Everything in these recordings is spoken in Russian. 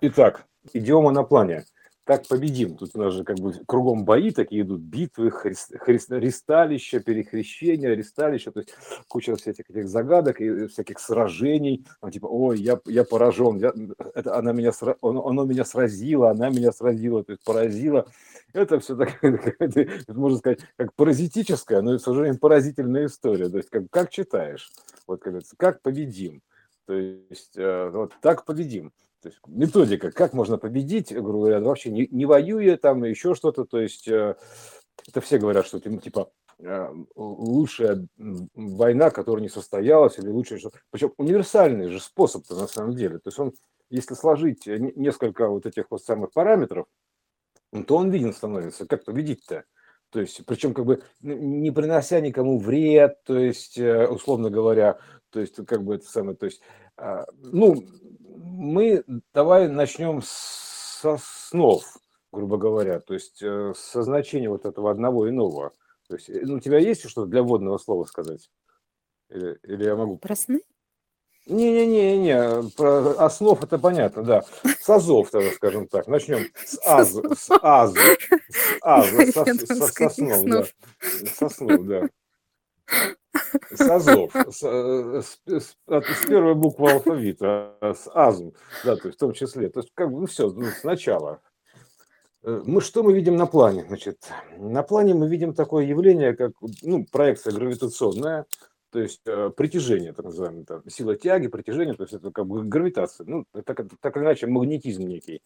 Итак, идиома на плане. Как победим? Тут у нас же как бы кругом бои такие идут, битвы, христ, христ, ресталища, перекрещения, ресталища, то есть куча всяких этих загадок и всяких сражений. Там, типа, ой, я, я поражен, я, это, она меня, оно, оно меня сразило, она меня сразила, то есть поразила. Это все так, можно сказать, как паразитическая, но, к сожалению, поразительная история. То есть как, как читаешь, вот как, как победим. То есть э, вот так победим. То есть методика, как можно победить, грубо говоря, вообще не, не воюя там, еще что-то. То есть э, это все говорят, что типа э, лучшая война, которая не состоялась, или лучшая, что... Причем универсальный же способ-то на самом деле. То есть он, если сложить несколько вот этих вот самых параметров, то он виден становится. Как победить-то? То есть, причем как бы не принося никому вред, то есть, условно говоря, то есть, как бы это самое, то есть, а, ну, мы давай начнем со снов, грубо говоря, то есть э, со значения вот этого одного и нового. То есть, э, ну, у тебя есть что-то для вводного слова сказать? Или, или я могу... Про сны? Не-не-не, про основ это понятно, да. С азов, тогда, скажем так. Начнем с аз, с аз, с аз, со, со, со снов, да. Со снов, да. С Азов, с, э, с, с, с первой буквы алфавита, с Азом, да, то есть в том числе. То есть как бы, ну все, ну, сначала. Э, мы что мы видим на плане? Значит, на плане мы видим такое явление, как ну, проекция гравитационная, то есть э, притяжение, так называемое, там, сила тяги, притяжение, то есть это как бы гравитация, ну, так, так или иначе магнетизм некий.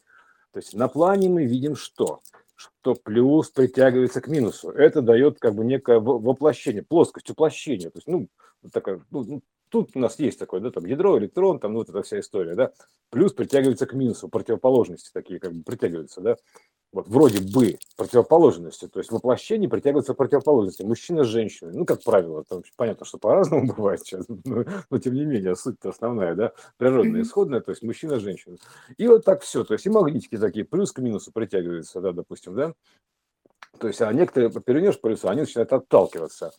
То есть на плане мы видим что? Что плюс притягивается к минусу. Это дает как бы некое воплощение, плоскость уплощения. То есть, ну, такая, ну, ну, тут у нас есть такое, да, там ядро, электрон, там ну, вот эта вся история, да. Плюс притягивается к минусу, противоположности такие как бы притягиваются, да вот вроде бы противоположности, то есть воплощение притягивается к противоположности, мужчина с женщиной, ну, как правило, там понятно, что по-разному бывает сейчас, но, но тем не менее, суть-то основная, да, природная, исходная, то есть мужчина с женщиной. И вот так все, то есть и магнитики такие, плюс к минусу притягиваются, да, допустим, да, то есть, а некоторые перевернешь полюса, они начинают отталкиваться.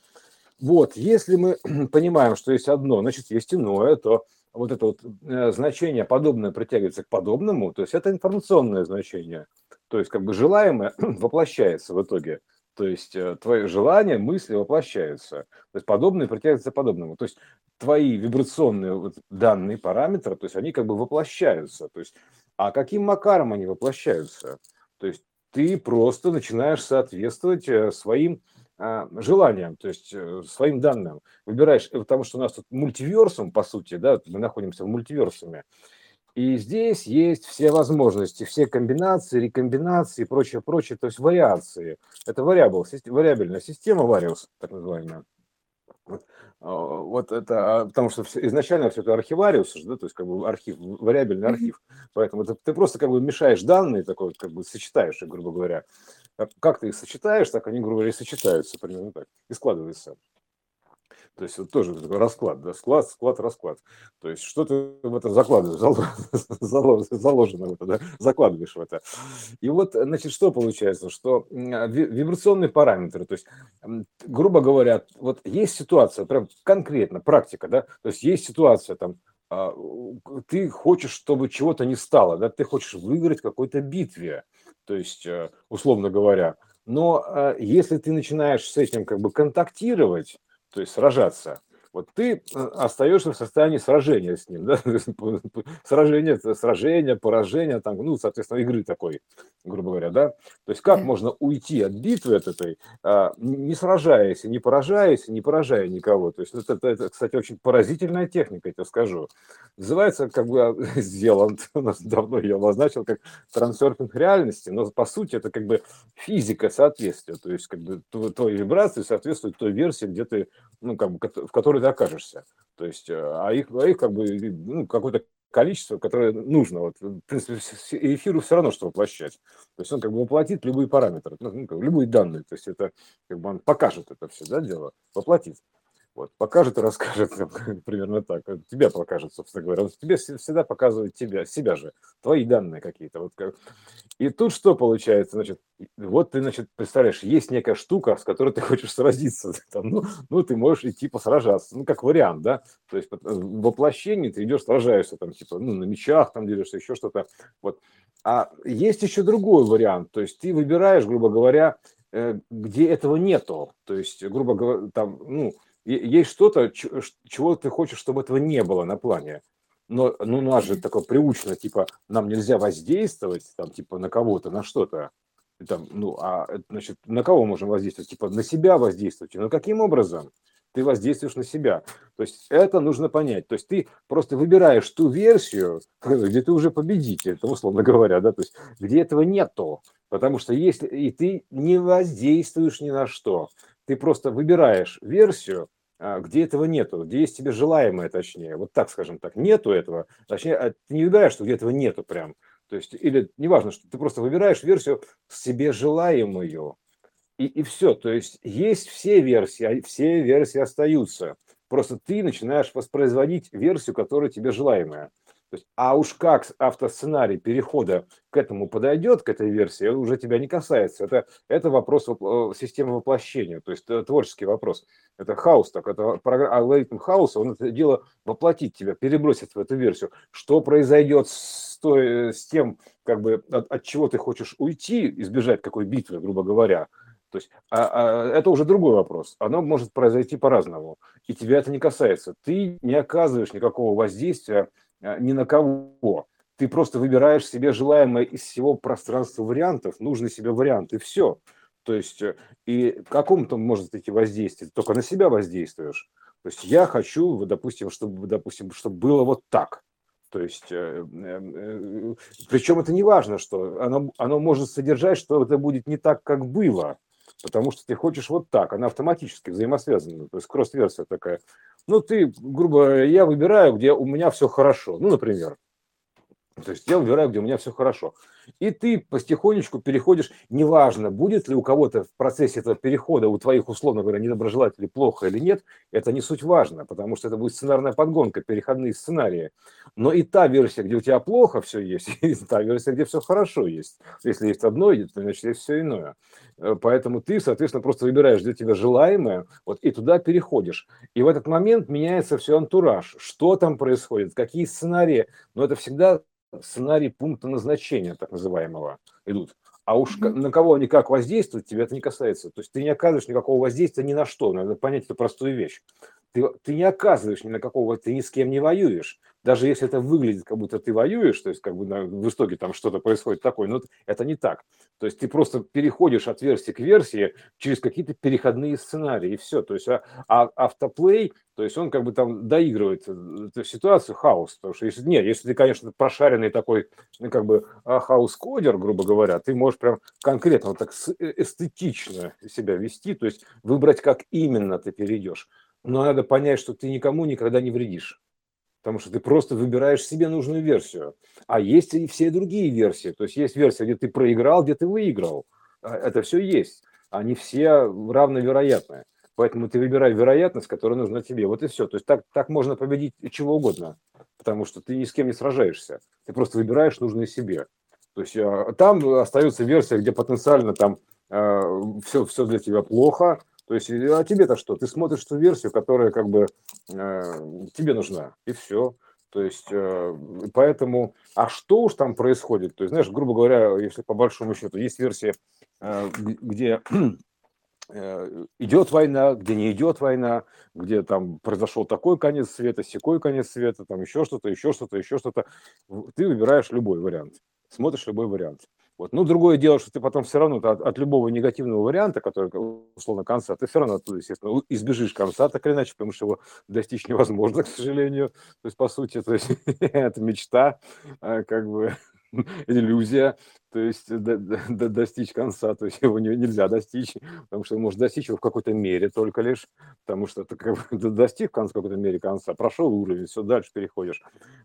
Вот, если мы понимаем, что есть одно, значит, есть иное, то вот это вот э, значение подобное притягивается к подобному, то есть это информационное значение – то есть как бы желаемое воплощается в итоге. То есть э, твои желания, мысли воплощаются. То есть подобное притягивается подобному. То есть твои вибрационные вот данные параметры, то есть они как бы воплощаются. То есть, а каким макаром они воплощаются? То есть ты просто начинаешь соответствовать э, своим желаниям, то есть э, своим данным. Выбираешь, потому что у нас тут мультиверсум, по сути, да, мы находимся в мультиверсуме. И здесь есть все возможности, все комбинации, рекомбинации и прочее, прочее, то есть вариации. Это вариабл, вариабельная система Varius, так называемая. Вот, а, вот это, а, потому что изначально все это архивариус, да, то есть как бы архив, вариабельный архив. Поэтому ты, ты просто как бы мешаешь данные, такой как бы сочетаешь грубо говоря. Как ты их сочетаешь, так они, грубо говоря, и сочетаются примерно так, и складываются. То есть вот тоже расклад, да, склад, склад, расклад. То есть что ты в это закладываешь, заложено в это, да, закладываешь в это. И вот, значит, что получается, что вибрационные параметры, то есть, грубо говоря, вот есть ситуация, прям конкретно, практика, да, то есть есть ситуация там, а, ты хочешь, чтобы чего-то не стало, да, ты хочешь выиграть в какой-то битве, то есть, э, условно говоря, но э, если ты начинаешь с этим как бы контактировать, то есть сражаться, вот ты э, остаешься в состоянии сражения с ним, да, сражение, сражение, поражение, там, ну, соответственно, игры такой, грубо говоря, да, то есть как можно уйти от битвы от этой, а, не сражаясь, не поражаясь, не поражая никого, то есть это, это, это кстати, очень поразительная техника, я тебе скажу, называется, как бы, сделан, у нас давно ее обозначил, как трансерфинг реальности, но по сути это как бы физика соответствия, то есть как бы твои вибрации соответствуют той версии, где ты, ну, как бы, в которой ты окажешься. То есть, э, а их, а их как бы ну, какое-то количество, которое нужно. Вот, в принципе, эфиру все равно, что воплощать. То есть он как бы воплотит любые параметры, ну, ну любые данные. То есть это как бы он покажет это все, да, дело, воплотит. Вот, покажет и расскажет, примерно так. Тебя покажет, собственно говоря. Вот тебе всегда показывает тебя, себя же, твои данные какие-то. Вот как. И тут что получается? Значит, вот ты, значит, представляешь, есть некая штука, с которой ты хочешь сразиться. Там, ну, ну, ты можешь идти посражаться. Ну, как вариант, да? То есть в воплощении ты идешь, сражаешься, там, типа, ну, на мечах там делишься, еще что-то. Вот. А есть еще другой вариант. То есть ты выбираешь, грубо говоря, э, где этого нету. То есть, грубо говоря, там, ну, есть что-то, чего ты хочешь, чтобы этого не было на плане. Но ну, нас же такое приучено, типа, нам нельзя воздействовать, там, типа, на кого-то, на что-то. Там, ну, а, значит, на кого можем воздействовать? Типа, на себя воздействовать. Но каким образом? Ты воздействуешь на себя. То есть это нужно понять. То есть ты просто выбираешь ту версию, где ты уже победитель, это условно говоря, да, то есть где этого нету. Потому что если и ты не воздействуешь ни на что, ты просто выбираешь версию, а, где этого нету, где есть тебе желаемое, точнее, вот так скажем так, нету этого, точнее, а ты не выбираешь, что где этого нету прям, то есть, или неважно, что ты просто выбираешь версию себе желаемую, и, и все, то есть есть все версии, а все версии остаются, просто ты начинаешь воспроизводить версию, которая тебе желаемая. То есть, а уж как автосценарий перехода к этому подойдет, к этой версии, уже тебя не касается. Это, это вопрос э, системы воплощения, то есть это творческий вопрос. Это хаос, так, это алгоритм хаоса, он это дело воплотить тебя, перебросить в эту версию. Что произойдет с, той, с тем, как бы, от, от чего ты хочешь уйти, избежать какой битвы, грубо говоря, то есть а, а, это уже другой вопрос. Оно может произойти по-разному. И тебя это не касается. Ты не оказываешь никакого воздействия ни на кого. Ты просто выбираешь себе желаемое из всего пространства вариантов, нужный себе вариант, и все. То есть, э, и какому-то может идти воздействие, только на себя воздействуешь. То есть я хочу, допустим, чтобы, допустим, чтобы было вот так. То есть, э, э, причем это не важно, что оно, оно может содержать, что это будет не так, как было, потому что ты хочешь вот так, она автоматически взаимосвязана, то есть кросс-версия такая. Ну, ты, грубо я выбираю, где у меня все хорошо. Ну, например. То есть я выбираю, где у меня все хорошо. И ты потихонечку переходишь, неважно, будет ли у кого-то в процессе этого перехода, у твоих, условно говоря, недоброжелателей плохо или нет, это не суть важно, потому что это будет сценарная подгонка, переходные сценарии. Но и та версия, где у тебя плохо все есть, и та версия, где все хорошо есть. Если есть одно, значит, есть все иное. Э, поэтому ты, соответственно, просто выбираешь, где тебе желаемое, вот, и туда переходишь. И в этот момент меняется все антураж. Что там происходит, какие сценарии. Но это всегда сценарий пункта назначения, так называемого, идут. А уж на кого они как воздействуют, тебя это не касается. То есть ты не оказываешь никакого воздействия ни на что. Надо понять эту простую вещь. Ты, ты не оказываешь ни на какого, ты ни с кем не воюешь даже если это выглядит, как будто ты воюешь, то есть как бы на, в итоге там что-то происходит такое, но это не так. То есть ты просто переходишь от версии к версии через какие-то переходные сценарии, и все. То есть а, а автоплей, то есть он как бы там доигрывает э, эту ситуацию, хаос. Потому что если, нет, если ты, конечно, прошаренный такой, ну, как бы а, хаос-кодер, грубо говоря, ты можешь прям конкретно вот так э, эстетично себя вести, то есть выбрать, как именно ты перейдешь. Но надо понять, что ты никому никогда не вредишь потому что ты просто выбираешь себе нужную версию. А есть и все другие версии. То есть есть версия, где ты проиграл, где ты выиграл. А, это все есть. Они все равновероятные. Поэтому ты выбирай вероятность, которая нужна тебе. Вот и все. То есть так, так можно победить чего угодно, потому что ты ни с кем не сражаешься. Ты просто выбираешь нужное себе. То есть а, там остается версия, где потенциально там все, а, все для тебя плохо, то есть, а тебе-то что? Ты смотришь ту версию, которая как бы э, тебе нужна, и все. То есть, э, поэтому, а что уж там происходит? То есть, знаешь, грубо говоря, если по большому счету есть версия, э, где э, идет война, где не идет война, где там произошел такой конец света, секой конец света, там еще что-то, еще что-то, еще что-то. Ты выбираешь любой вариант, смотришь любой вариант. Вот. Ну, другое дело, что ты потом все равно от, от любого негативного варианта, который, условно, конца, ты все равно оттуда, естественно, избежишь конца, так или иначе, потому что его достичь невозможно, к сожалению. То есть, по сути, то есть, это мечта, а, как бы иллюзия. То есть до, до, достичь конца, то есть его не, нельзя достичь, потому что можно достичь его в какой-то мере только лишь, потому что ты как бы достиг конца, в какой-то мере конца, прошел уровень, все, дальше переходишь.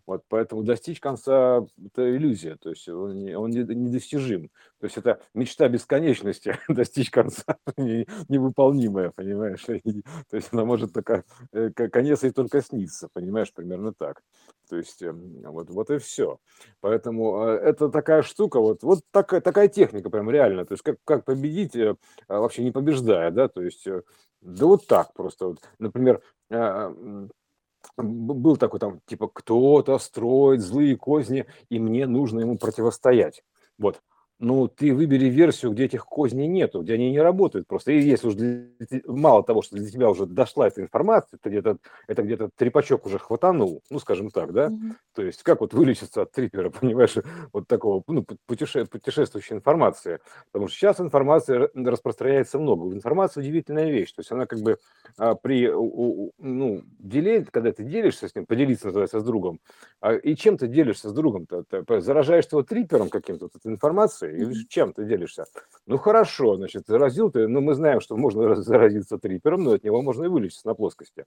Вот, поэтому достичь конца – это иллюзия, то есть он, не, он недостижим. То есть это мечта бесконечности, достичь конца невыполнимая, понимаешь? То есть она может только, э, конец и только снится, понимаешь, примерно так. То есть эм, вот, вот и все. Поэтому э, это такая штука, вот, вот такая, такая техника прям реально. То есть как, как победить, э, а вообще не побеждая, да, то есть э, да вот так просто. Вот, например, был такой там, типа, кто-то строит злые козни, и мне нужно ему противостоять. Вот ну, ты выбери версию, где этих козней нету, где они не работают просто. И если уже мало того, что для тебя уже дошла эта информация, ты где-то, это где-то трепачок уже хватанул, ну, скажем так, да? Mm-hmm. То есть как вот вылечиться от трипера, понимаешь, вот такого, ну, путеше, путешествующей информации. Потому что сейчас информация распространяется много. Информация удивительная вещь. То есть она как бы а, при, у, ну, деле, когда ты делишься с ним, поделиться называется с другом, а, и чем ты делишься с другом-то? Ты заражаешь его трипером каким-то, вот, информацией, или чем ты делишься? Ну хорошо, значит, заразил ты, но ну, мы знаем, что можно заразиться трипером, но от него можно и вылечиться на плоскости.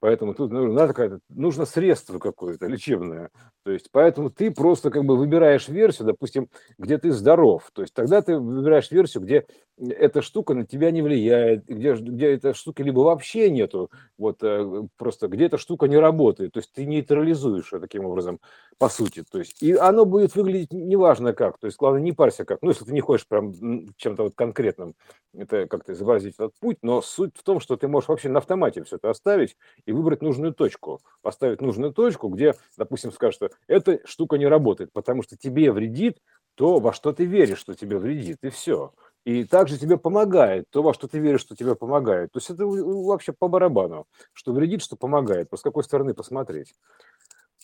Поэтому тут нужно, какая-то, нужно средство какое-то лечебное. То есть, поэтому ты просто как бы выбираешь версию, допустим, где ты здоров. То есть тогда ты выбираешь версию, где эта штука на тебя не влияет, где, где эта штука либо вообще нету, вот э, просто где эта штука не работает. То есть ты нейтрализуешь ее таким образом, по сути. То есть, и оно будет выглядеть неважно как. То есть, главное, не парься как. Ну, если ты не хочешь прям чем-то вот конкретным это как-то изобразить этот путь, но суть в том, что ты можешь вообще на автомате все это оставить и выбрать нужную точку. Поставить нужную точку, где, допустим, скажешь, что эта штука не работает, потому что тебе вредит то, во что ты веришь, что тебе вредит, и все. И также тебе помогает то, во что ты веришь, что тебе помогает. То есть это вообще по барабану, что вредит, что помогает, по с какой стороны посмотреть.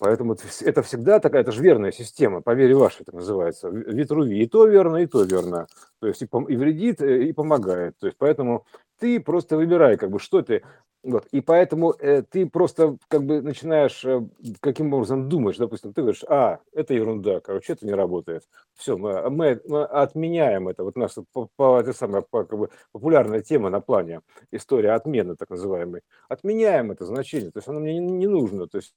Поэтому это всегда такая, это же верная система, по вере вашей это называется. Витруви и то верно, и то верно. То есть и, и вредит, э, и помогает. То есть поэтому ты просто выбирай, как бы, что ты вот. И поэтому э, ты просто как бы начинаешь э, каким образом думаешь, допустим, ты говоришь, а, это ерунда, короче, это не работает. Все, мы, мы, мы отменяем это. Вот наша по, по, это самая по, как бы, популярная тема на плане история отмены, так называемой. Отменяем это значение, то есть оно мне не, не нужно. То есть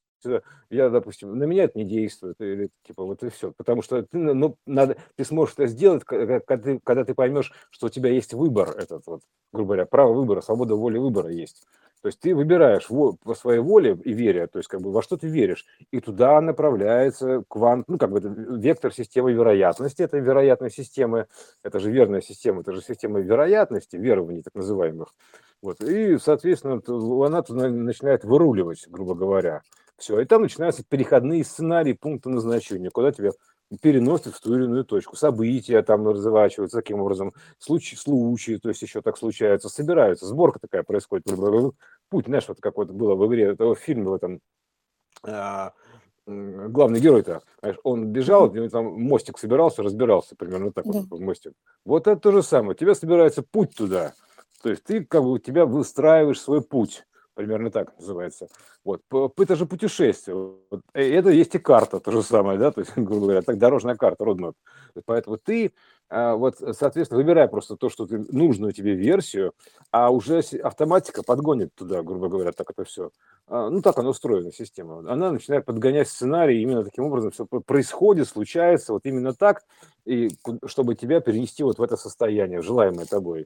я, допустим, на меня это не действует, или типа вот и все. Потому что ты, ну, надо, ты сможешь это сделать, когда ты, когда ты поймешь, что у тебя есть выбор этот, вот, грубо говоря, право выбора, свобода воли выбора есть. То есть ты выбираешь по своей воле и вере, то есть как бы во что ты веришь, и туда направляется квант, ну как бы это вектор системы вероятности, это вероятная система, это же верная система, это же система вероятности, верований так называемых. Вот. И, соответственно, она туда начинает выруливать, грубо говоря. Все, и там начинаются переходные сценарии пункта назначения, куда тебя переносят в ту или иную точку. События там разворачиваются таким образом, случаи, случаи, то есть еще так случаются, собираются, сборка такая происходит. Путь, знаешь, вот как вот было в игре этого фильма в этом а, главный герой-то, он бежал, там мостик собирался, разбирался примерно так вот, мостик. Вот это то же самое. Тебя собирается путь туда. То есть ты как бы у тебя выстраиваешь свой путь примерно так называется. Вот, это же путешествие. Вот, это есть и карта, то же самое, да, то есть, грубо говоря, так дорожная карта, roadmap. Поэтому ты, а, вот, соответственно, выбирай просто то, что ты, нужную тебе версию, а уже автоматика подгонит туда, грубо говоря, так это все. А, ну, так она устроена, система. Она начинает подгонять сценарий, именно таким образом все происходит, случается, вот именно так, и чтобы тебя перенести вот в это состояние, желаемое тобой.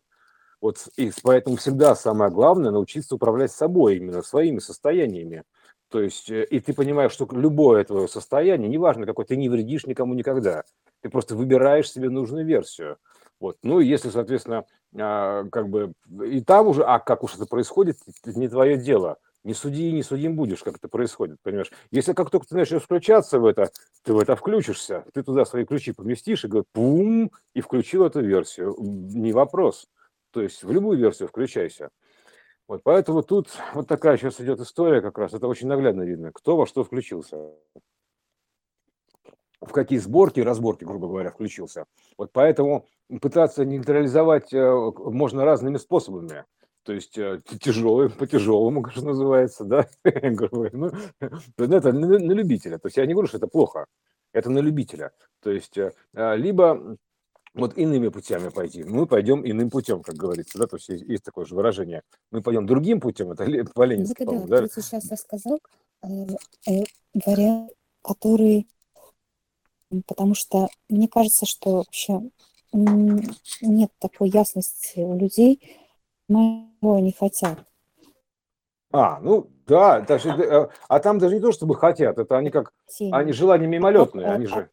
Вот и поэтому всегда самое главное научиться управлять собой, именно своими состояниями. То есть, э, и ты понимаешь, что любое твое состояние, неважно какое, ты не вредишь никому никогда. Ты просто выбираешь себе нужную версию. Вот. Ну, если, соответственно, а, как бы и там уже, а как уж это происходит, это не твое дело. Не суди и не судим будешь, как это происходит, понимаешь? Если как только ты начнешь включаться в это, ты в это включишься, ты туда свои ключи поместишь и говоришь, пум, и включил эту версию. Не вопрос. То есть в любую версию включайся. Вот, поэтому тут вот такая сейчас идет история как раз. Это очень наглядно видно, кто во что включился. В какие сборки, разборки, грубо говоря, включился. Вот поэтому пытаться нейтрализовать э, можно разными способами. То есть э, тяжелым, по тяжелому, как называется, да, ну, это на, любителя. То есть я не говорю, что это плохо. Это на любителя. То есть э, либо вот иными путями пойти. Мы пойдем иным путем, как говорится, да, то есть есть, есть такое же выражение. Мы пойдем другим путем, это по Ленински, ну, да, да? Ты сейчас рассказал э, э, вариант, который, потому что мне кажется, что вообще нет такой ясности у людей, моего не хотят. А, ну да, даже, э, а там даже не то, чтобы хотят, это они как, они желания мимолетные, они же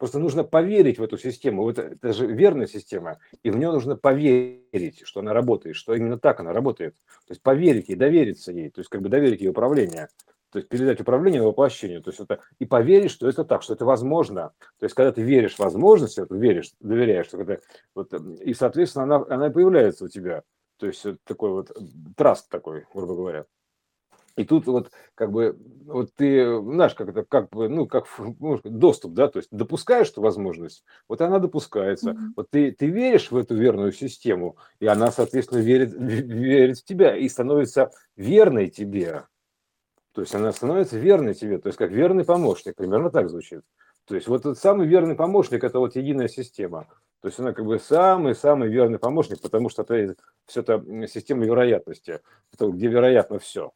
Просто нужно поверить в эту систему. Это, это же верная система, и в нее нужно поверить, что она работает, что именно так она работает. То есть поверить ей, довериться ей, то есть как бы доверить ей управление. То есть передать управление воплощению. То есть это и поверить, что это так, что это возможно. То есть когда ты веришь в возможность, веришь, доверяешь, что это, вот, и, соответственно, она, она появляется у тебя. То есть такой вот траст такой, грубо говоря. И тут вот как бы вот ты знаешь, как это, как бы, ну, как ну, доступ, да, то есть допускаешь эту возможность, вот она допускается. Mm-hmm. Вот ты, ты веришь в эту верную систему, и она, соответственно, верит, верит в тебя и становится верной тебе. То есть она становится верной тебе, то есть как верный помощник, примерно так звучит. То есть вот этот самый верный помощник – это вот единая система. То есть она как бы самый-самый верный помощник, потому что это все это система вероятности, где вероятно все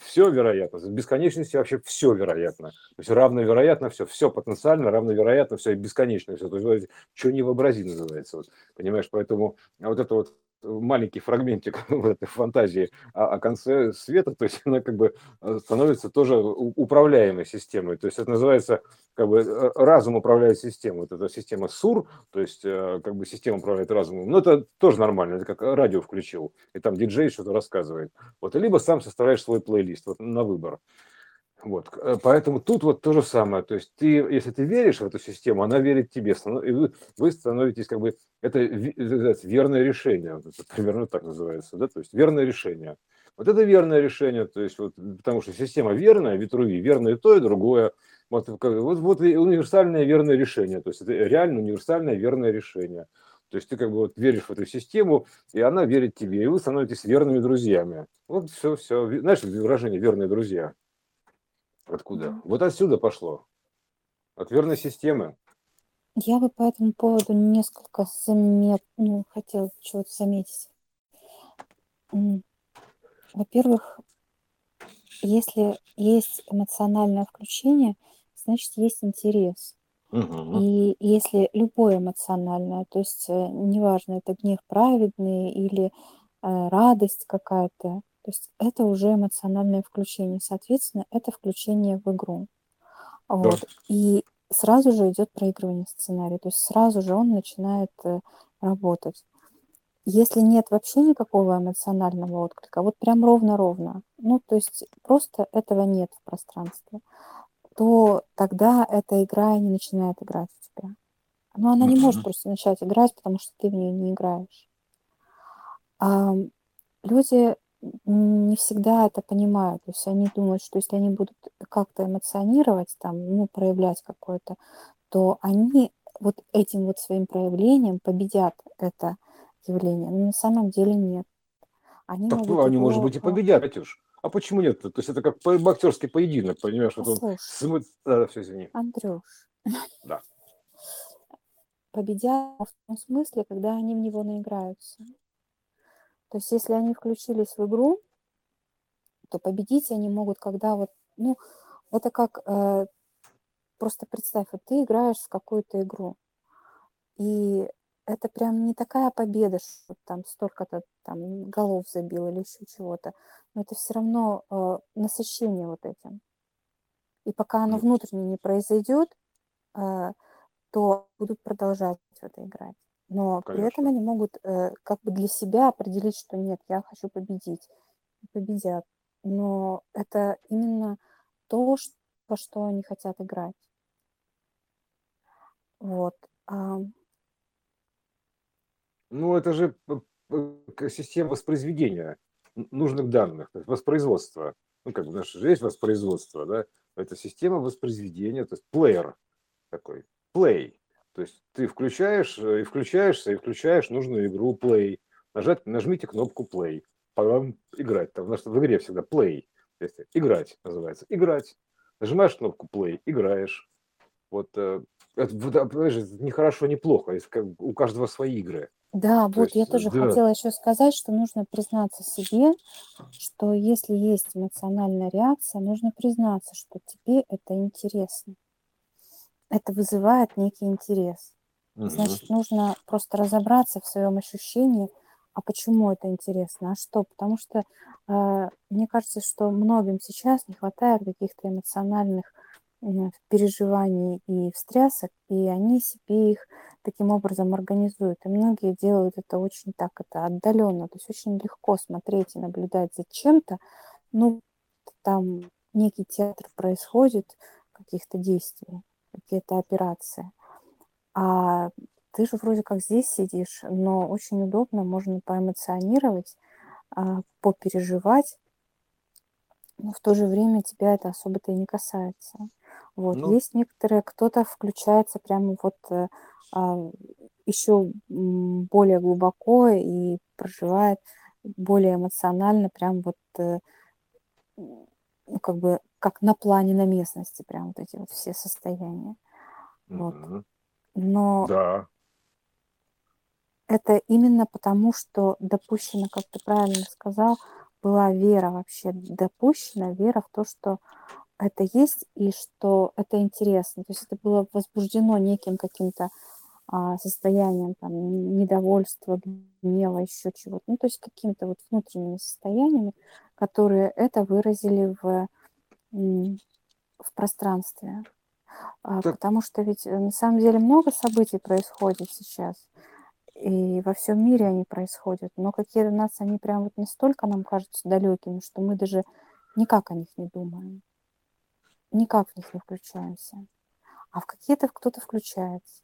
все вероятно, в бесконечности вообще все вероятно. То есть равновероятно все, все потенциально, равновероятно все, бесконечно все. То есть, что не вообрази называется. Вот, понимаешь, поэтому вот это вот маленький фрагментик в этой фантазии о, о конце света, то есть она как бы э, становится тоже управляемой системой. То есть это называется как бы э, разум управляет системой. Вот эта система СУР, то есть э, как бы система управляет разумом. Но это тоже нормально, это как радио включил, и там диджей что-то рассказывает. Вот, либо сам составляешь свой плейлист вот, на выбор. Вот, э, поэтому тут вот то же самое. То есть ты, если ты веришь в эту систему, она верит тебе, и вы, вы становитесь как бы это верное решение, это примерно так называется, да, то есть верное решение. Вот это верное решение, то есть вот, потому что система верная, ветруви, верно и то, и другое. Вот, вот, вот универсальное верное решение, то есть это реально универсальное верное решение. То есть ты как бы вот веришь в эту систему, и она верит тебе, и вы становитесь верными друзьями. Вот все, все. Знаешь, выражение «верные друзья». Откуда? Mm. Вот отсюда пошло. От верной системы. Я бы по этому поводу несколько замет... ну, хотела чего-то заметить. Во-первых, если есть эмоциональное включение, значит, есть интерес. Угу. И если любое эмоциональное, то есть э, неважно, это гнев праведный или э, радость какая-то, то есть это уже эмоциональное включение. Соответственно, это включение в игру. Вот. И сразу же идет проигрывание сценария. То есть сразу же он начинает э, работать. Если нет вообще никакого эмоционального отклика, вот прям ровно-ровно, ну, то есть просто этого нет в пространстве, то тогда эта игра не начинает играть в тебя. Но она не может просто начать играть, потому что ты в нее не играешь. А, люди не всегда это понимают. То есть они думают, что если они будут как-то эмоционировать, там, ну, проявлять какое-то, то они вот этим вот своим проявлением победят это явление. Но на самом деле нет. Они так, могут они, его... может быть, и победят, Катюш. А почему нет? То есть это как боксерский поединок, понимаешь? Послушай, вот он... да, все, извини. Андрюш. Да. Победят в том смысле, когда они в него наиграются. То есть если они включились в игру, то победить они могут, когда вот, ну, это как, э, просто представь, вот ты играешь в какую-то игру, и это прям не такая победа, что там столько-то там голов забил или еще чего-то, но это все равно э, насыщение вот этим. И пока оно внутренне не произойдет, э, то будут продолжать это играть. Но Конечно. при этом они могут э, как бы для себя определить, что нет, я хочу победить. И победят. Но это именно то, что, во что они хотят играть. Вот. А... Ну, это же система воспроизведения нужных данных, воспроизводства. Ну, как бы, наш же есть воспроизводство, да? Это система воспроизведения, то есть плеер такой, play. То есть ты включаешь э, и включаешься, и включаешь нужную игру play. Нажать, нажмите кнопку play. Пора играть. Там, потому что в игре всегда play. Есть, играть называется. Играть. Нажимаешь кнопку play, играешь. Вот, э, это, а, понимаешь, ни хорошо, ни плохо, у каждого свои игры. Да, То вот я есть, тоже да. хотела еще сказать, что нужно признаться себе, что если есть эмоциональная реакция, нужно признаться, что тебе это интересно. Это вызывает некий интерес. Мгм. Значит, нужно просто разобраться в своем ощущении, а почему это интересно, а что? Потому что э, мне кажется, что многим сейчас не хватает каких-то эмоциональных э, переживаний и встрясок, и они себе их таким образом организуют. И многие делают это очень так, это отдаленно, то есть очень легко смотреть и наблюдать за чем-то. Ну, там некий театр происходит, каких-то действий, какие-то операции. А ты же вроде как здесь сидишь, но очень удобно, можно поэмоционировать, а, попереживать, но в то же время тебя это особо-то и не касается. Вот. Ну, Есть некоторые, кто-то включается прямо вот э, а, еще более глубоко и проживает более эмоционально, прям вот э, ну, как бы как на плане, на местности, прям вот эти вот все состояния. Вот. мгм. Но Да. это именно потому, что допущена, как ты правильно сказал, была вера вообще допущена, вера в то, что это есть и что это интересно. То есть это было возбуждено неким каким-то а, состоянием там, недовольства, гнева, еще чего-то. Ну, то есть какими-то вот внутренними состояниями, которые это выразили в, в пространстве. А, Так, Потому что ведь э, на самом деле много событий происходит сейчас, и во всем мире они происходят, но какие у нас они прям вот настолько нам кажутся далекими, что мы даже никак о них не думаем, никак в них не включаемся. А в какие-то кто-то включается.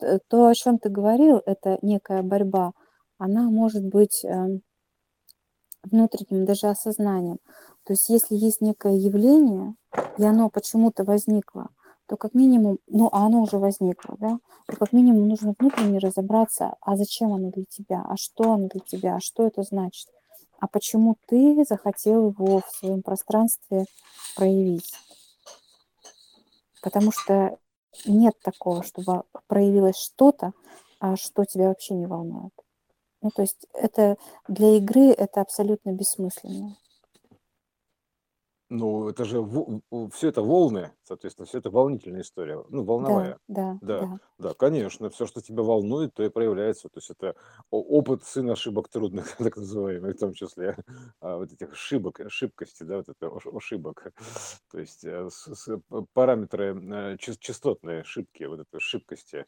Э, То, о чем ты говорил, это некая борьба, она может быть эм, внутренним даже осознанием. То есть если есть некое явление, и оно почему-то возникло, то как минимум, ну, а оно уже возникло, да, то как минимум нужно внутренне разобраться, а зачем оно для тебя, а что оно для тебя, а что это значит, а почему ты захотел его в своем пространстве проявить. Потому что нет такого, чтобы проявилось что-то, а что тебя вообще не волнует. Ну, то есть это для игры это абсолютно бессмысленно. Ну, это же все это волны, соответственно, все это волнительная история, ну, Да, волновая. да, Да, да. да, конечно, все, что тебя волнует, то и проявляется. То есть это о- опыт сын ошибок трудных, так называемый, в том числе а, вот этих ошибок, ошибкости, да, вот это ош- ошибок. То есть э, с- с- п- параметры э, чис- частотные ошибки, вот это шибкости.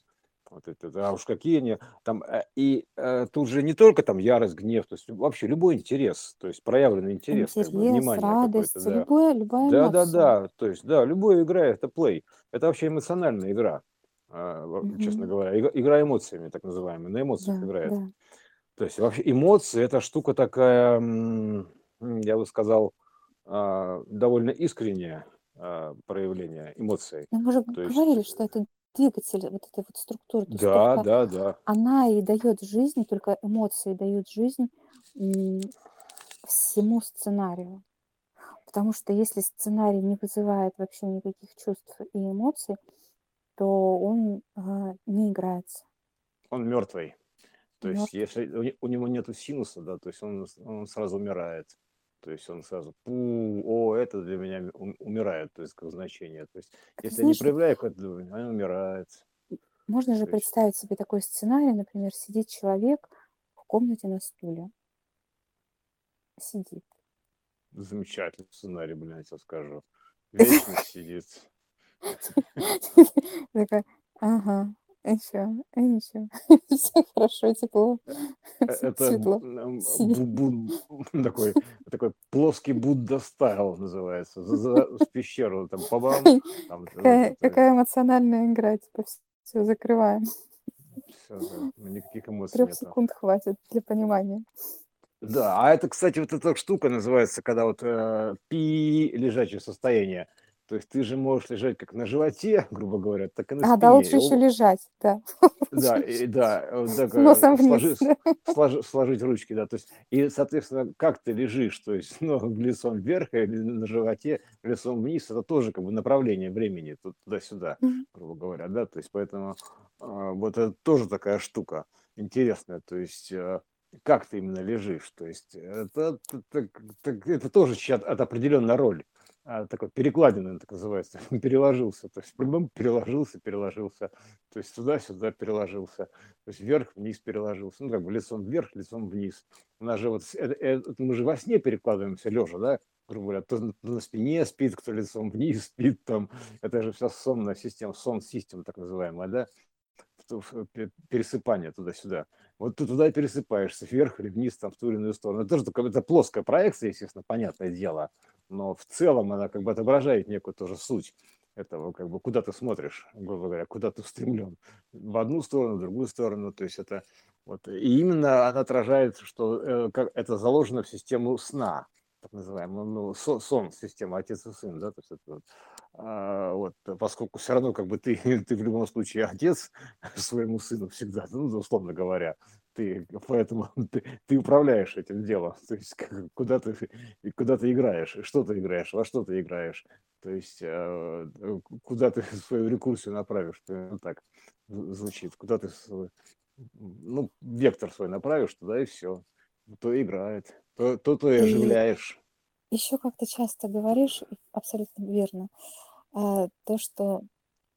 Вот это, да, а уж какие они там, э, и э, тут же не только там ярость, гнев, то есть вообще любой интерес, то есть проявленный интерес, как бы, Интерес, внимание радость, да. любая, любая Да, да, эмоция. да. То есть, да, любая игра это плей. Это вообще эмоциональная игра, во- честно говоря. Иг- Игра эмоциями, так называемая. На эмоциях Да, играет. да. То есть вообще эмоции это штука такая, я бы сказал, а, довольно искреннее а, проявление эмоций. Но мы же То есть, говорили, что это двигатель вот этой вот. То есть да, только да, да. она и дает жизнь, только эмоции дают жизнь м, всему сценарию. Потому что если сценарий не вызывает вообще никаких чувств и эмоций, то он а, не играется. Он мертвый. То есть, если у не- у него нету синуса, да, то есть он, он сразу умирает. То есть он сразу, пу, о, это для меня умирает, то есть как значение. То есть, если я не знаешь, проявляю какое-то, он умирает. можно же есть, представить себе такой сценарий, например, сидит человек в комнате на стуле, сидит. замечательный сценарий, блин, я скажу. Вечно сидит. Такая, ага, и ничего, все хорошо, тепло, Э, Это светло, бу- бу- такой, такой плоский Будда стайл называется. За, за- в пещеру там там вот Какая, эмоциональная игра, типа все закрываем. всё, да, никаких эмоций Трех секунд хватит для понимания. Да, а это, кстати, вот эта штука называется, когда вот э, пи лежачее состояние. То есть ты же можешь лежать как на животе, грубо говоря, так и на А, спине. да, лучше еще лежать, да. Да, и, да, вот так, носом э, вниз. сложи, сложи- сложить ручки, да, то есть, и, соответственно, как ты лежишь, то есть, ну, лицом вверх или на животе, лицом вниз, это тоже как бы направление времени туда-сюда, грубо говоря, да, то есть, поэтому а, вот это тоже такая штука интересная, то есть, э, как ты именно лежишь, то есть, это, так- так- это тоже от определенная роль, а, такой перекладина, так называется, переложился, то есть, бум, переложился, переложился, то есть, туда-сюда переложился, то есть вверх, вниз переложился, ну как бы лицом вверх, лицом вниз. У нас же вот это- это мы же во сне перекладываемся лежа, да, грубо говоря, кто на спине спит, кто лицом вниз спит, там, это же вся сонная система, сон система так называемая, да, пересыпание туда-сюда. Вот ты туда пересыпаешься, вверх или вниз, там, в ту или иную сторону. Это тоже это плоская проекция, естественно, понятное дело, но в целом она как бы отображает некую тоже суть этого, как бы куда ты смотришь, грубо говоря, куда ты устремлен. В одну сторону, в другую сторону. То есть это вот. И именно она отражает, что э, как это заложено в систему сна, так называемую, ну, со- сон, система отец и сын, да, то есть это вот, а, вот, поскольку все равно как бы ты, ты в любом случае отец своему сыну всегда, ну, условно говоря, ты, поэтому ты, ты управляешь этим делом, то есть как- куда ты, куда ты играешь, что ты играешь, во что ты играешь, то есть э, куда ты свою рекурсию направишь, примерно так зв- звучит, куда ты свой, ну, вектор свой направишь, туда и все, то играет, то, то, И оживляешь. еще как ты часто говоришь, абсолютно верно, а, то, что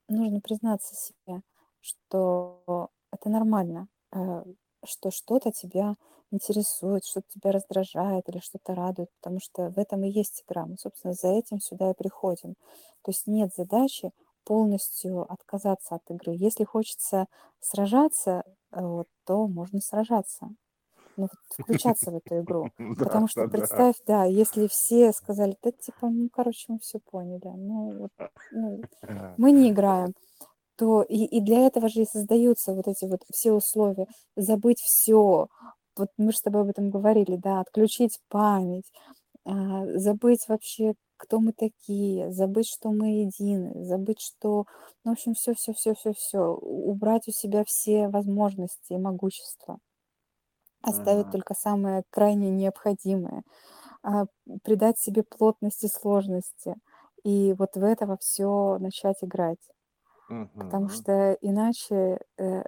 нужно признаться себе, что это нормально, а, что что-то тебя интересует, что-то тебя раздражает или что-то радует, потому что в этом и есть игра. Мы, собственно, за этим сюда и приходим. То есть нет задачи полностью отказаться от игры. Если хочется сражаться, э, вот, то можно сражаться. Ну, вот включаться в эту игру. Потому что представь, да, если все сказали, да, типа, ну, короче, мы все поняли, ну, вот, ну, А, мы не играем, то и, и для этого же и создаются вот эти вот все условия. Забыть все. Вот мы же с тобой об этом говорили, да, отключить память, а, забыть вообще, кто мы такие, забыть, что мы едины, забыть, что, ну, в общем, все, все, все, все, все, убрать у себя все возможности и могущество, оставить ага. только самое крайне необходимое, а, придать себе плотность и сложности, и вот в этого все начать играть. Потому Мгм. что иначе э,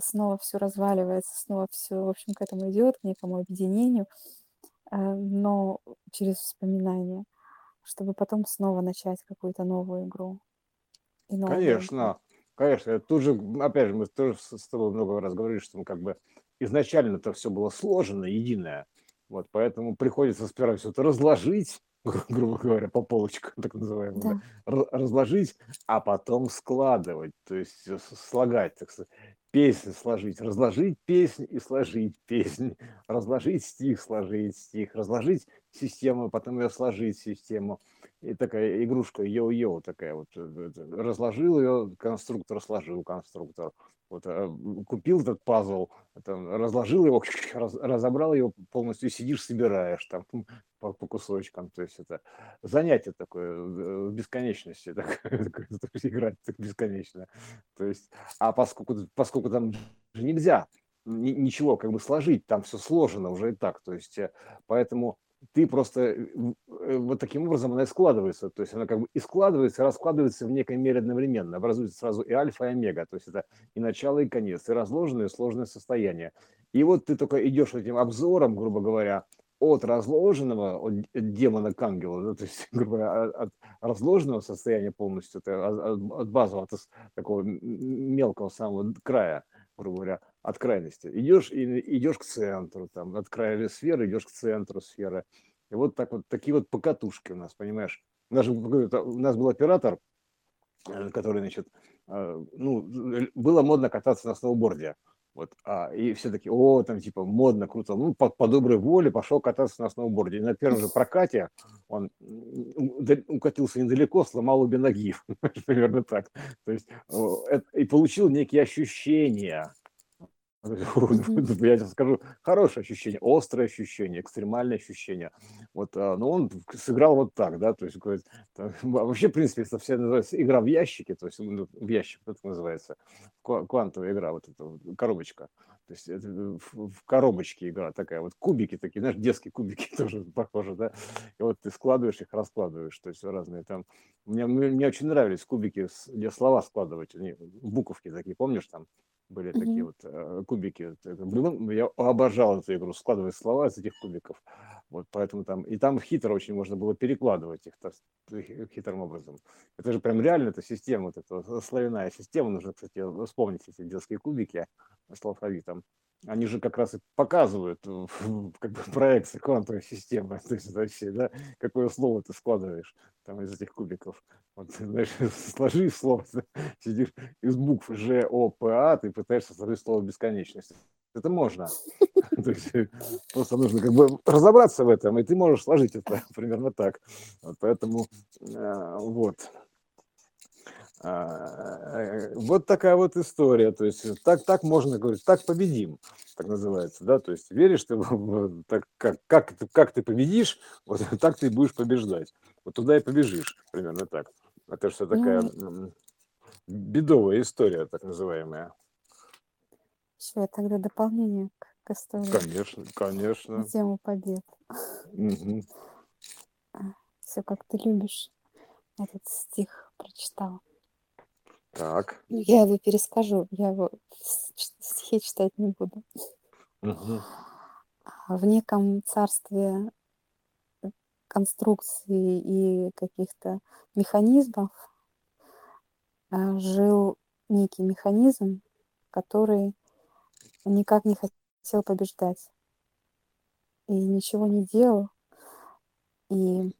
снова все разваливается, снова все, в общем, к этому идет, к некому объединению, э, но через воспоминания, чтобы потом снова начать какую-то новую игру и новую игру. Конечно, конечно. Тут же, м, опять же, мы тоже с с тобой много раз говорили, что мы как бы изначально это все было сложено, единое. Вот, поэтому приходится сперва все это разложить, гру- грубо говоря, по полочкам, так называемым, да, Да, ра- разложить, а потом складывать, то есть э, слагать, так сказать, песню сложить, разложить песнь и сложить песнь, разложить стих, сложить стих, разложить систему, потом ее сложить систему. И такая игрушка йо-йо такая вот. э, это, Разложил ее, конструктор сложил конструктор. Вот э, купил этот пазл, там, разложил его, раз- разобрал его полностью, сидишь, собираешь там по, по кусочкам. То есть это занятие такое э, в бесконечности, есть играть так бесконечно. То есть, а поскольку, поскольку там же нельзя ни- ничего как бы сложить, там все сложено уже и так. То есть, э, поэтому ты просто э, вот таким образом она и складывается. То есть она как бы и складывается, и раскладывается в некой мере одновременно. Образуется сразу и альфа, и омега. То есть это и начало, и конец, и разложенное, и сложное состояние. И вот ты только идешь этим обзором, грубо говоря, от разложенного, от демона к ангелу, да, то есть, грубо говоря, от разложенного состояния полностью, от, базового, от такого мелкого самого края, грубо говоря, от крайности. Идешь и идешь к центру, там, от края сферы идешь к центру сферы. И вот так вот, такие вот покатушки у нас, понимаешь? У нас, у нас был оператор, э, который, значит, э, ну, было модно кататься на сноуборде. Вот, а, и все таки о, там, типа, модно, круто. Ну, по, по доброй воле пошел кататься на сноуборде. И на первом же прокате он укатился недалеко, сломал обе ноги. Примерно так. То есть, это- и получил некие ощущения. Я тебе скажу, хорошее ощущение, острое ощущение, экстремальное ощущение. Вот, а, но он сыграл вот так, да, то есть говорит, там, вообще, в принципе, это вся называется игра в ящике, то есть ну, в ящик, это называется, ква- квантовая игра, вот эта коробочка. То есть это в, в коробочке игра такая, вот кубики такие, знаешь, детские кубики тоже похожи, да, и вот ты складываешь их, раскладываешь, то есть разные там. Мне, мне, очень нравились кубики, где слова складывать, они, буковки такие, помнишь там? Были такие Мгм. вот э, кубики. Было- Я обожал эту игру, складывать слова из этих кубиков. Вот поэтому там, и там хитро очень можно было перекладывать их так, хи- хитрым образом. Это же прям реально эта система, вот эта слояная система. Нужно, кстати, вспомнить эти детские кубики с алфавитом. Они же как раз и показывают э, как бы проекции квантовой системы. То есть вообще, да, какое слово ты складываешь там из этих кубиков. Вот, знаешь, сложи слово, сидишь из букв Ж, О, П, А, ты пытаешься сложить слово бесконечность. Это можно. То есть э, просто нужно как бы разобраться в этом, и ты можешь сложить это примерно так. Вот поэтому э, вот. А, э, Вот такая вот история. То есть так, так можно говорить, так победим, так называется, да. То есть веришь ты, так как, как, ты, как ты победишь, вот так ты и будешь побеждать. Вот туда и побежишь, примерно так. Это же такая Ну, бедовая история, так называемая. всё, тогда дополнение к, к истории Конечно, конечно. тему побед. Мгм. Все, как ты любишь. Этот стих прочитал. Так. Ну, Я его перескажу, я его стихе читать не буду. А В неком царстве конструкций и каких-то механизмов а, жил некий механизм, который никак не хотел побеждать и ничего не делал, и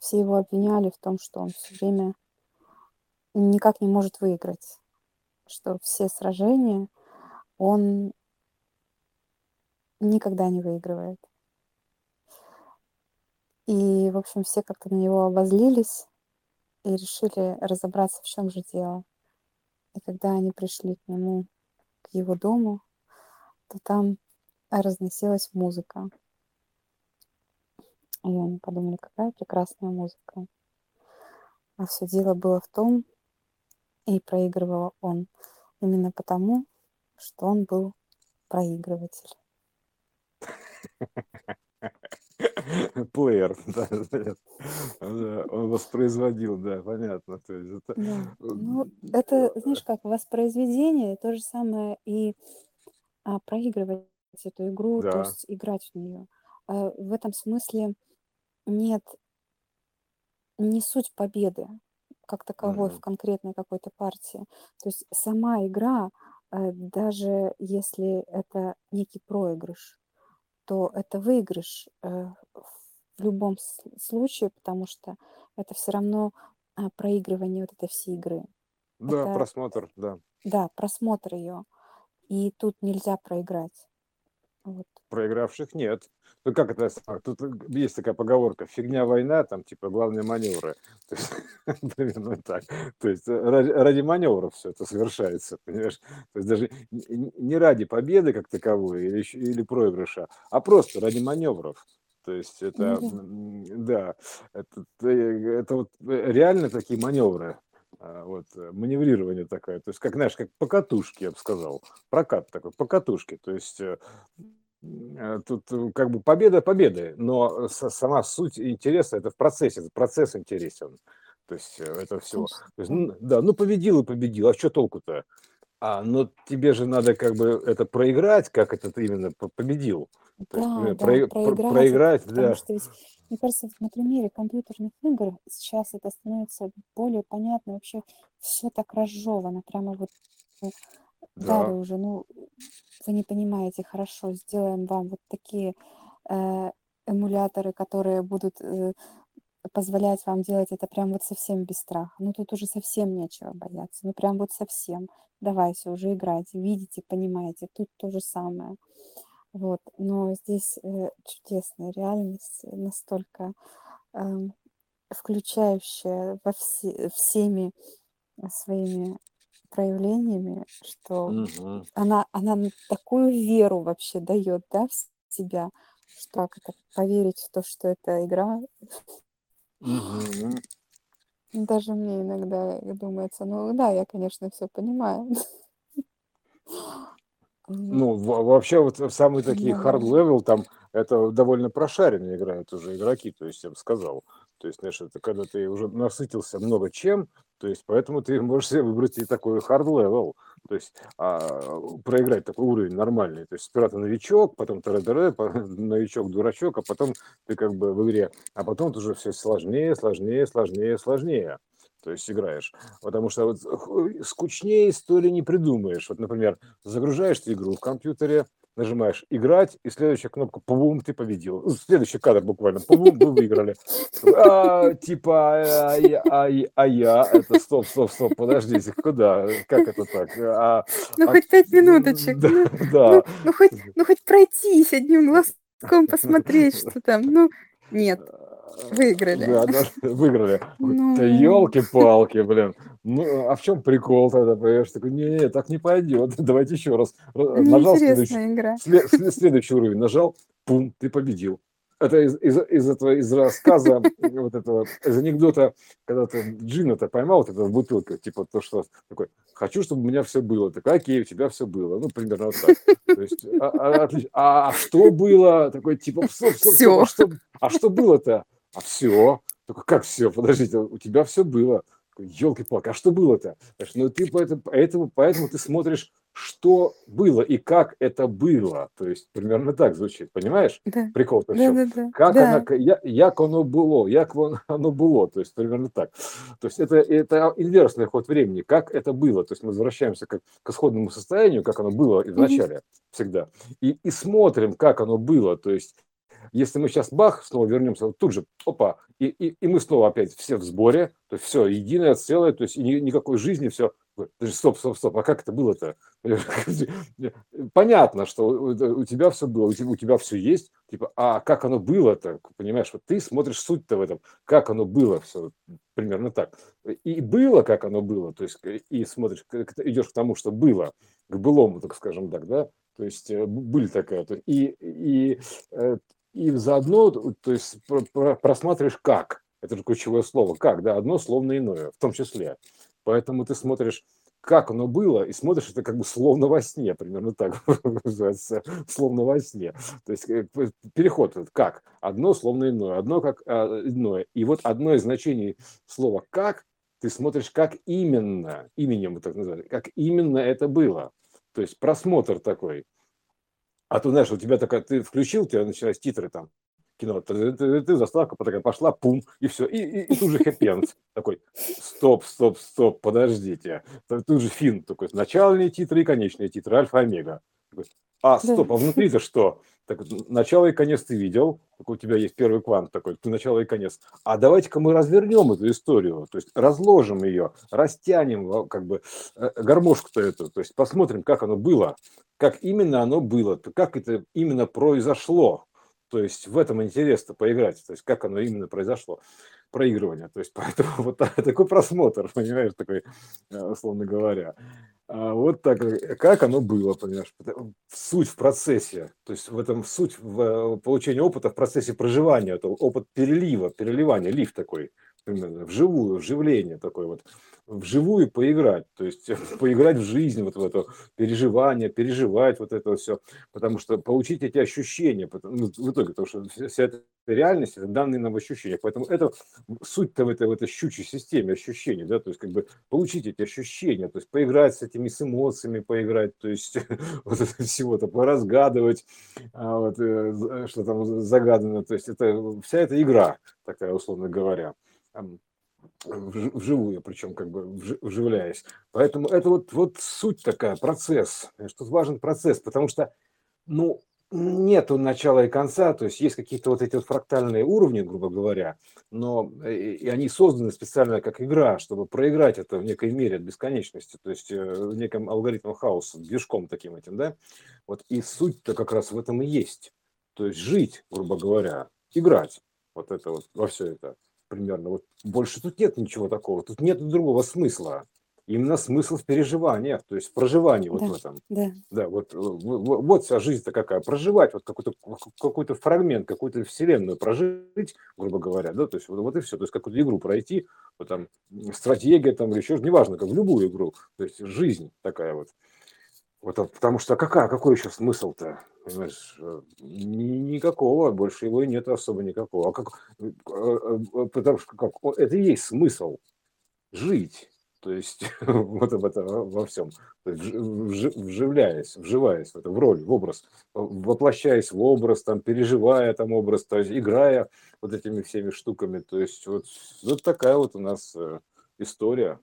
все его обвиняли в том, что он все время никак не может выиграть, что все сражения он никогда не выигрывает. И, в общем, все как-то на него обозлились и решили разобраться, в чем же дело. И когда они пришли к нему, к его дому, то там разносилась музыка. И они подумали, какая прекрасная музыка. А все дело было в том, и проигрывал он именно потому, что он был проигрыватель. Плеер, да. Да, он воспроизводил, да, понятно. То есть это, Да. э, Ну, это, знаешь, как воспроизведение, то же самое и а, проигрывать эту игру, то да, есть играть в нее. А, в этом смысле нет, не суть победы как таковой в конкретной какой-то партии. То есть сама игра, э, даже если это некий проигрыш, то это выигрыш э, в любом случае, потому что это все равно а, проигрывание вот этой всей игры. Да, Это, просмотр, да. да, просмотр ее. И тут нельзя проиграть. Вот. Проигравших нет. Ну как это? а, Тут есть такая поговорка: фигня война, там типа главные маневры. То есть примерно так. То есть э, ради, ради маневров все это совершается, понимаешь? То есть даже не ради победы как таковой или, или проигрыша, а просто ради маневров. То есть Ну это, да. м, да, это, э, это вот э, реально такие маневры, а, вот э, маневрирование такое, то есть как знаешь, как по катушке, я бы сказал, прокат такой по катушке, то есть э, Э, Тут э, как бы победа победы, но сама суть интереса это в процессе, процесс интересен. То есть э, это все. То есть, да. ну, да, ну победил и победил, а что толку-то? А, но тебе же надо как бы это проиграть, как это ты именно по- победил. То есть Да, например, да, про- проиграть проиграть, потому да, что ведь, мне кажется, на примере компьютерных игр сейчас это становится более понятно, вообще все так разжевано, прямо вот э, дали да, уже, ну, вы не понимаете, хорошо, сделаем вам вот такие э, эмуляторы, которые будут э, позволять вам делать это прям вот совсем без страха. Ну, тут уже совсем нечего бояться, ну, прям вот совсем. Давайте уже играйте, видите, понимаете, тут то же самое. Вот, но здесь э, чудесная реальность, э, настолько эм, включающая во все, всеми своими проявлениями, что Мгм. она она такую веру вообще даёт, да, в себя, что как это поверить в то, что это игра. Мгм. Даже мне иногда думается: ну да, я, конечно, всё понимаю. Ну, во вообще, вот самые такие hard level, там это довольно прошаренные играют уже игроки, то есть я бы сказал. То есть, знаешь, это когда ты уже насытился много чем, то есть поэтому ты можешь себе выбрать и такой hard level. То есть, а, проиграть такой уровень нормальный. То есть сперва ты новичок, потом тыры-дыры, по новичок-дурачок, а потом ты как бы в игре, а потом ты уже всё сложнее, сложнее, сложнее, сложнее, то есть играешь. Потому что вот скучнее истории не придумаешь. Вот, например, загружаешь ты игру в компьютере, нажимаешь "Играть", и следующая кнопка- пу-бум, ты победил. Следующий кадр буквально- пу-бум, вы выиграли. А, типа, а я а я а я это стоп стоп стоп, подождите, куда? Как это так? А, Ну, а, хоть 5 минуточек, да, ну ну да. ну хоть ну хоть пройтись одним глазком, посмотреть, что там. Ну, нет, выиграли. Да, да, выиграли. Да Ну. ёлки-палки, блин. Ну, а в чём прикол тогда, понимаешь? Такой: "Не не, так не пойдёт, давайте ещё раз". Р нажал следующий игра. сле сле следующий уровень нажал, пум, ты победил. Это из из из этого, из рассказа вот этого, из анекдота, когда ты джина-то поймал вот этого в бутылках, типа то, что такой: "Хочу, чтобы у меня всё было". Такой: "Окей, у тебя всё было". Ну, примерно вот так. То есть, а а отлично. А что было? Такой типа: "Стоп стоп стоп, а что а что было-то?" "А всё". Такой: "Как всё? Подождите, у тебя всё было". Такой: "Ёлки-палки, а что было-то?" "Ну, ты поэто поэтому поэтому ты смотришь, что было и как это было". То есть примерно так звучит, понимаешь, Да. прикол-то в чём? Да-да-да. Как Да. я як оно было, як оно было, то есть примерно так. То есть это это инверсный ход времени, как это было. То есть мы возвращаемся как к исходному состоянию, как оно было изначально всегда, и и смотрим, как оно было. То есть если мы щас бах, снова вернёмся, вот тут же опа, и и и мы снова опять все в сборе, то есть всё единое целое, то есть и ни никакой жизни, всё. Подожди, стоп стоп стоп, а как это было-то? Понятно, что у тебя всё было, у те у тебя всё есть, типа, а как оно было-то? Понимаешь, вот ты смотришь суть-то в этом, как оно было всё, примерно так. И было, как оно было, то есть и смотришь, к идёшь к тому, что было, к былому, так скажем так, да. То есть, э, б быль такая, и и, э, и заодно, то есть про про просматриваешь как. Это же ключевое слово как, да, одно словно иное, в том числе. Поэтому ты смотришь, как оно было, и смотришь это как бы словно во сне, примерно так называется, словно во сне. То есть, э, переход как, одно словно иное, одно как, а, иное. И вот одно из значений слова как ты смотришь, как именно, именем это называют, как именно это было. То есть просмотр такой. А то, знаешь, у тебя такая, ты включил, у тебя начинаются титры там, кино, тыры тыры ты, заставка такая пошла, пум, и всё. И и и тут же хэппи-энд такой: стоп стоп стоп, подождите. Тут же фин такой: начальные титры и конечные титры, альфа, омега. Такой: а, стоп, а внутри-то что? Так начало и конец ты видел, такой у тебя есть первый квант такой, ты начало и конец. А давайте-ка мы развернем эту историю, то есть разложим её, растянем, а, как бы, э, гармошку-то эту, то есть посмотрим, как оно было, как именно оно было, как это именно произошло. То есть в этом интерес-то поиграть, то есть как оно именно произошло, проигрывание. То есть поэтому вот та такой просмотр, понимаешь, такой, э, условно говоря. А, вот так, э, как оно было, понимаешь, суть в процессе, то есть в этом суть в получении опыта в процессе проживания, это опыт перелива, переливания, лив такой, именно вживую, вживление такое вот, вживую поиграть, то есть поиграть в жизнь, вот в это переживание, переживать вот это всё. Потому что получить эти ощущения, потом, ну, в итоге, потому что вся эта реальность- это данные нам ощущения. Поэтому это суть-то в этой в этой щучьей системе ощущений, да, то есть как бы получить эти ощущения, то есть поиграть с этими, с эмоциями поиграть, то есть вот это всего-то поразгадывать, а, вот, э, что там загадано. То есть это вся эта игра такая, условно говоря, вживую, причем как бы вж вживляясь. Поэтому это вот вот суть такая, процесс, что важен процесс, потому что, ну, нету начала и конца, то есть есть какие-то вот эти вот фрактальные уровни, грубо говоря, но и и они созданы специально как игра, чтобы проиграть это в некой мере от бесконечности, то есть, э, в неком алгоритме хаоса, движком таким этим, да. Вот и суть-то как раз в этом и есть. То есть жить, грубо говоря, играть. Вот это вот во всё это примерно. Вот больше тут нет ничего такого, тут нет другого смысла. именно смысл в переживаниях, то есть в проживании вот Да, в этом. да. Да, вот, э, в- в- вот вся жизнь-то какая. Проживать вот какой-то какой-то фрагмент, какую-то вселенную прожить, грубо говоря, да, то есть вот, вот и все. То есть какую-то игру пройти, вот там стратегия там или еще, неважно, как в любую игру. То есть жизнь такая вот. Вот, а потому что какая, какой еще смысл-то? Понимаешь, э, ни- никакого, больше его и нет особо никакого. А как, э, э, потому что как, это и есть смысл жить. То есть вот об этом во всем. Вживляясь, вживаясь в это, в роль, в образ, воплощаясь в образ, там, переживая там образ, то есть играя вот этими всеми штуками. То есть вот, вот такая вот у нас история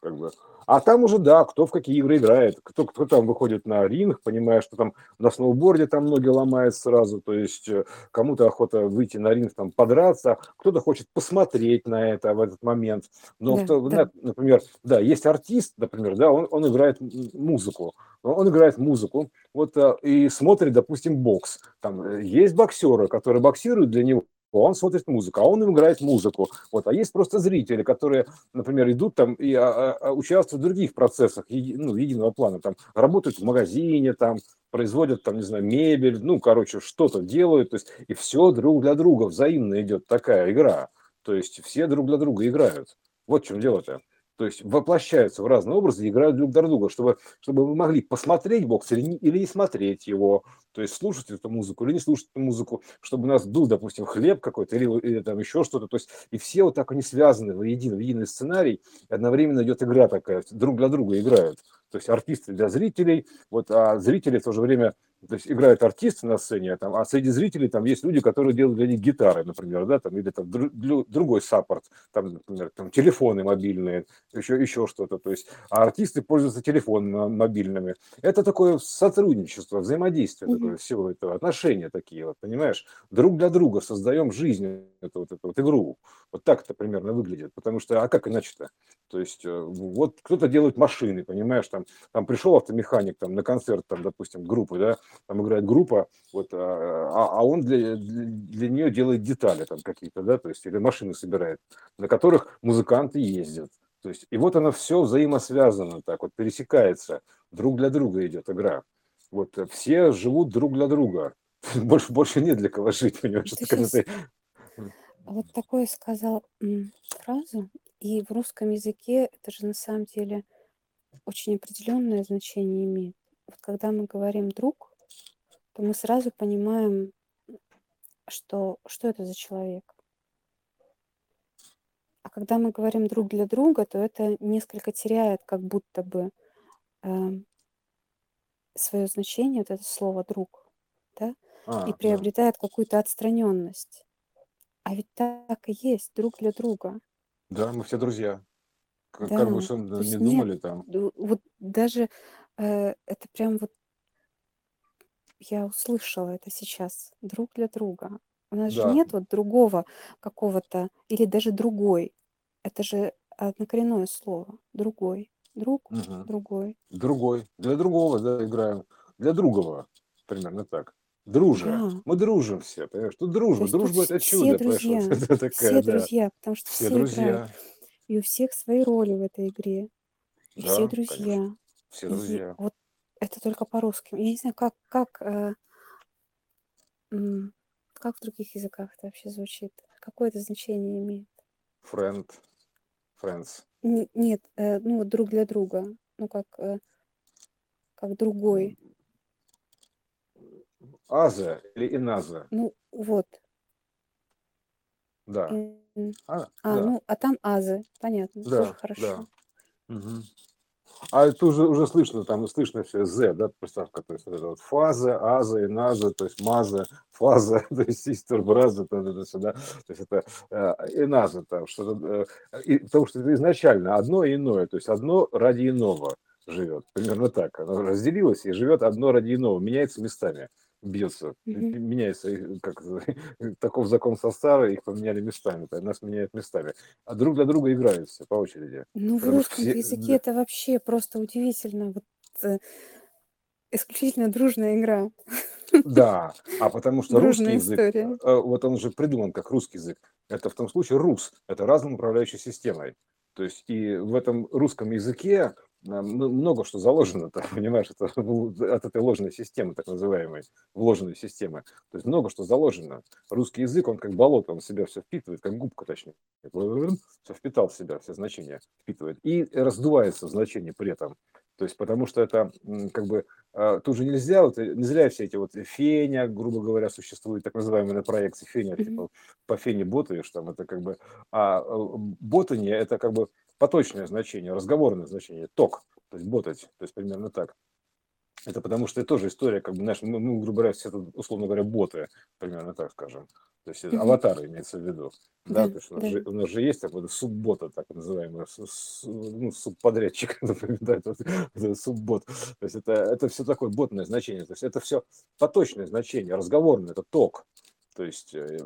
как бы. А там уже, да, кто в какие игры играет, кто, кто там выходит на ринг, понимая, что там на сноуборде там ноги ломает сразу, то есть э, кому-то охота выйти на ринг, там подраться, кто-то хочет посмотреть на это в этот момент. Но, в Да, то- да. на- например, да, есть артист, например, да, он, он играет музыку, он играет музыку, вот э, и смотрит, допустим, бокс. Там э, есть боксеры, которые боксируют для него, он смотрит музыку, а он им играет музыку. Вот. А есть просто зрители, которые, например, идут там и а, а, а, участвуют в других процессах еди- ну, единого плана. Там работают в магазине, там производят, там, не знаю, мебель, ну, короче, что-то делают. То есть, и все друг для друга взаимно идет такая игра. То есть все друг для друга играют. Вот в чем дело-то. То есть воплощаются в разные образы и играют друг для друга, чтобы, чтобы вы могли посмотреть бокс или не, или не смотреть его, то есть слушать эту музыку или не слушать эту музыку, чтобы у нас был, допустим, хлеб какой-то или, или там еще что-то. То есть и все вот так они связаны в единый, в единый сценарий, и одновременно идет игра такая, друг для друга играют. То есть артисты для зрителей, вот, а зрители в то же время то есть играют артисты на сцене, а там, а среди зрителей там есть люди, которые делают для них гитары, например, да, там, или там дру- дру- другой саппорт, там, например, там, телефоны мобильные, еще, еще что-то. То есть, а артисты пользуются телефонами мо- мобильными. Это такое сотрудничество, взаимодействие Мгм. такое, всего этого, отношения такие, вот, понимаешь? Друг для друга создаем жизнь, эту вот, эту вот игру. Вот так это примерно выглядит. Потому что, а как иначе-то? То есть, э, вот кто-то делает машины, понимаешь, там, там пришел автомеханик там, на концерт, там, допустим, группы, да, там играет группа, вот, а, а а он для, для, для нее делает детали там какие-то, да, то есть, или машины собирает, на которых музыканты ездят. То есть, и вот оно все взаимосвязано, так вот пересекается, друг для друга идет игра. Вот э, все живут друг для друга. Больше, больше нет для кого жить, понимаешь? Ты Это когда щас ты- вот такое сказал м, фразу, и в русском языке это же на самом деле очень определенное значение имеет. Вот когда мы говорим друг, то мы сразу понимаем, что, что это за человек. А когда мы говорим друг для друга, то это несколько теряет как будто бы свое значение, вот это слово друг, да, А, и да. приобретает какую-то отстраненность. А ведь так и есть, друг для друга. Да, мы все друзья. Как, Да, как бы что то не есть нет, думали там. ду- вот даже э, это прям вот я услышала это сейчас, друг для друга. У нас же Да, нет вот другого какого-то, или даже другой. Это же однокоренное слово. Другой. Друг, мгм. другой. другой. Для другого, да, играем. Для другого. Примерно так. Дружа. Да. Мы дружим все, понимаешь? Тут То дружба. есть Дружба это все чудо, понимаешь? Друзья, это такая, все да. друзья, потому что Все все играют. друзья. И у всех свои роли в этой игре. И все Да, конечно. друзья. Все И друзья. вот это только по-русски. Я не знаю, как, как, э, как в других языках это вообще звучит. Какое это значение имеет? Friend. Friends. Н- Нет, э, ну вот друг для друга. Ну как, э, как другой. Аза или Иназа. Ну вот. Да. М, А, А, да. ну, а там азы. Понятно, тоже Да, да. хорошо. Мгм. А это уже, уже слышно, там слышно все Z, да, приставка, то есть вот это вот фаза, аза, и наза, то есть маза, фаза, то есть систер, браза, то, то, сюда, то есть это э, и наза там, что-то, э, и- потому что это изначально одно и иное, то есть одно ради иного живет, примерно так, оно разделилось и живет одно ради иного, меняется местами, бьется, м- меняется, э, как таков закон состава, их поменяли местами, нас меняют местами, а друг для друга играют все по очереди. Ну, в русском все, языке да, это вообще просто удивительно. Вот э, исключительно дружная игра, Да, а потому что русский дружная язык, история. э, вот он уже придуман как русский язык. Это в том случае рус, это разным управляющей системой. То есть и в этом русском языке много что заложено, там, понимаешь, это, от этой ложной системы, так называемой, вложенной системы. То есть много что заложено. Русский язык, он как болото, он в себя все впитывает, как губка, точнее. Все впитал в себя, все значения впитывает. И раздувается в значении при этом. То есть, потому что это как бы а, тут же нельзя, вот, не зря все эти вот феня, грубо говоря, существует так называемые на проекции феня, типа по фене ботаешь, там это как бы, а э, ботание это как бы поточное значение, разговорное значение, ток, то есть ботать, то есть примерно так. Это потому что это тоже история, как бы, знаешь, мы, мы грубо говоря, все это, условно говоря, боты, примерно так скажем. То есть mm-hmm. аватары имеется в виду. Да, да, то есть у нас, да. же, у нас же есть такой суббота, так называемый, ну, субподрядчик, да, это, суббот. То есть это, это все такое ботное значение. То есть это все поточное значение, разговорное, это ток. То есть э,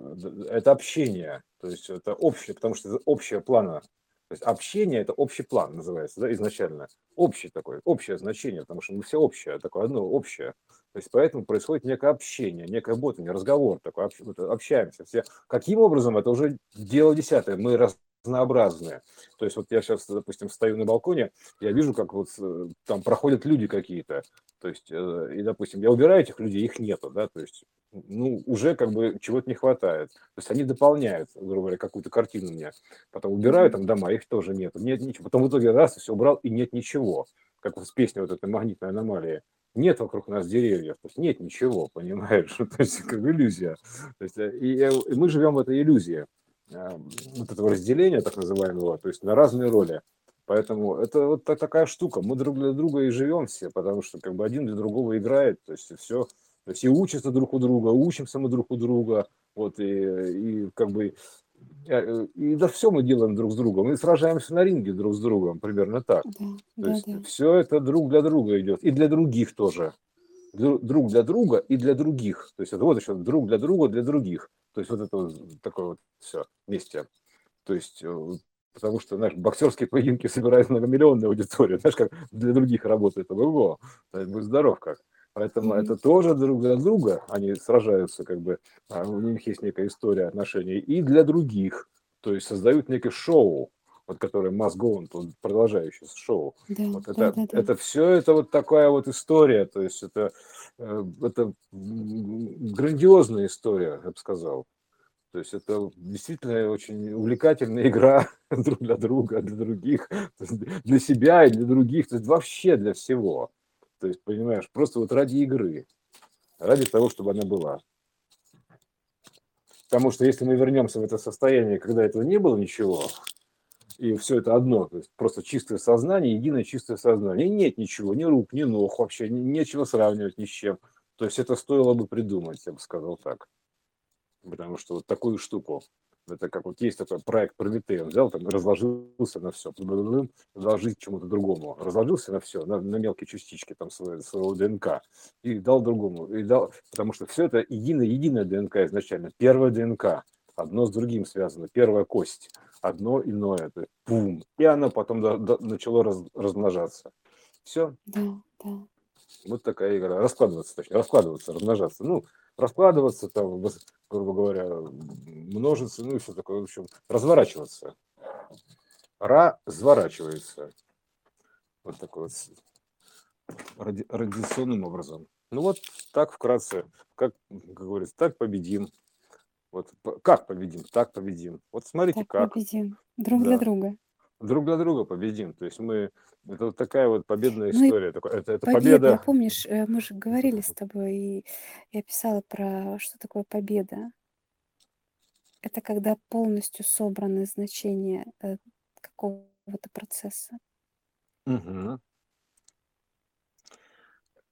это общение, то есть это общее, потому что это общее плана то есть общение – это общий план называется, да, изначально. Общий такой, общее значение, потому что мы все общее, такое одно общее. То есть поэтому происходит некое общение, некое ботание, разговор такой, общаемся все. Каким образом, это уже дело десятое. Мы разнообразные. То есть вот я сейчас, допустим, стою на балконе, я вижу, как вот э, там проходят люди какие-то. То есть, э, и, допустим, я убираю этих людей, их нету, да, то есть ну, уже как бы чего-то не хватает. То есть они дополняют, грубо говоря, какую-то картину мне. Потом убираю там дома, их тоже нет. Нет ничего. Потом в итоге раз, все убрал, и нет ничего. Как вот с песней вот этой магнитной аномалии. Нет вокруг нас деревьев, то есть нет ничего, понимаешь? То есть как иллюзия. То есть, э, и, и мы живем в этой иллюзии вот этого разделения, так называемого, то есть на разные роли. Поэтому это вот такая штука. Мы друг для друга и живем все, потому что как бы один для другого играет, то есть все то есть и учатся друг у друга, учимся мы друг у друга, вот, и, и как бы, э, и да все мы делаем друг с другом, мы сражаемся на ринге друг с другом, примерно так. Да, То да, есть да. все это друг для друга идет, и для других тоже. Друг для друга и для других. То есть это вот еще друг для друга, для других. То есть вот это вот такое вот все вместе. То есть э, потому что наши боксерские поединки собирают многомиллионную аудиторию, знаешь, как для других работает, ого, будь здоров как. Поэтому mm-hmm. это тоже друг для друга, они сражаются, как бы, а у них есть некая история отношений, и для других, то есть создают некое шоу, вот которое Must Go On, шоу. Да, вот это, да, да, да. это все это вот такая вот история, то есть это, э, это грандиозная история, я бы сказал. То есть это действительно очень увлекательная игра друг для друга, для других, для себя и для других, то есть вообще для всего. То есть, понимаешь, просто вот ради игры, ради того, чтобы она была. Потому что если мы вернемся в это состояние, когда этого не было ничего, и все это одно, то есть просто чистое сознание, единое чистое сознание, и нет ничего, ни рук, ни ног вообще, нечего сравнивать ни с чем. То есть это стоило бы придумать, я бы сказал так. Потому что вот такую штуку это как вот есть такой проект Прометей, он взял, там, разложился на все, разложить чему-то другому, разложился на все, на, на мелкие частички там своего, своего ДНК и дал другому, и дал, потому что все это единое, единое ДНК изначально, первая ДНК, одно с другим связано, первая кость, одно иное, то есть бум, и оно потом до, до, начало раз, размножаться. Все. Да, да. Вот такая игра. Раскладываться, точнее, раскладываться, размножаться. Ну, раскладываться, там, грубо говоря, множиться, ну и все такое, в общем, разворачиваться. Разворачивается. Вот такой вот ради, радиационным образом. Ну вот так вкратце, как, как говорится, так победим. Вот как победим, так победим. Вот смотрите, так как. победим. Друг да. для друга. Друг для друга победим. То есть мы это вот такая вот победная Ну история. Такое- Это, это победа, победа. помнишь, э, мы же говорили с тобой, и я писала про что такое победа. Это когда полностью собраны значения э, какого-то процесса. Мгм.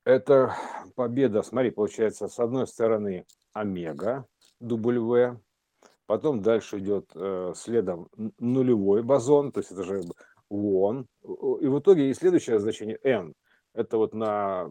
Это победа, смотри, получается, с одной стороны омега, W, потом дальше идет э, следом нулевой бозон, то есть это же вон. И в итоге и следующее значение n. Это вот на,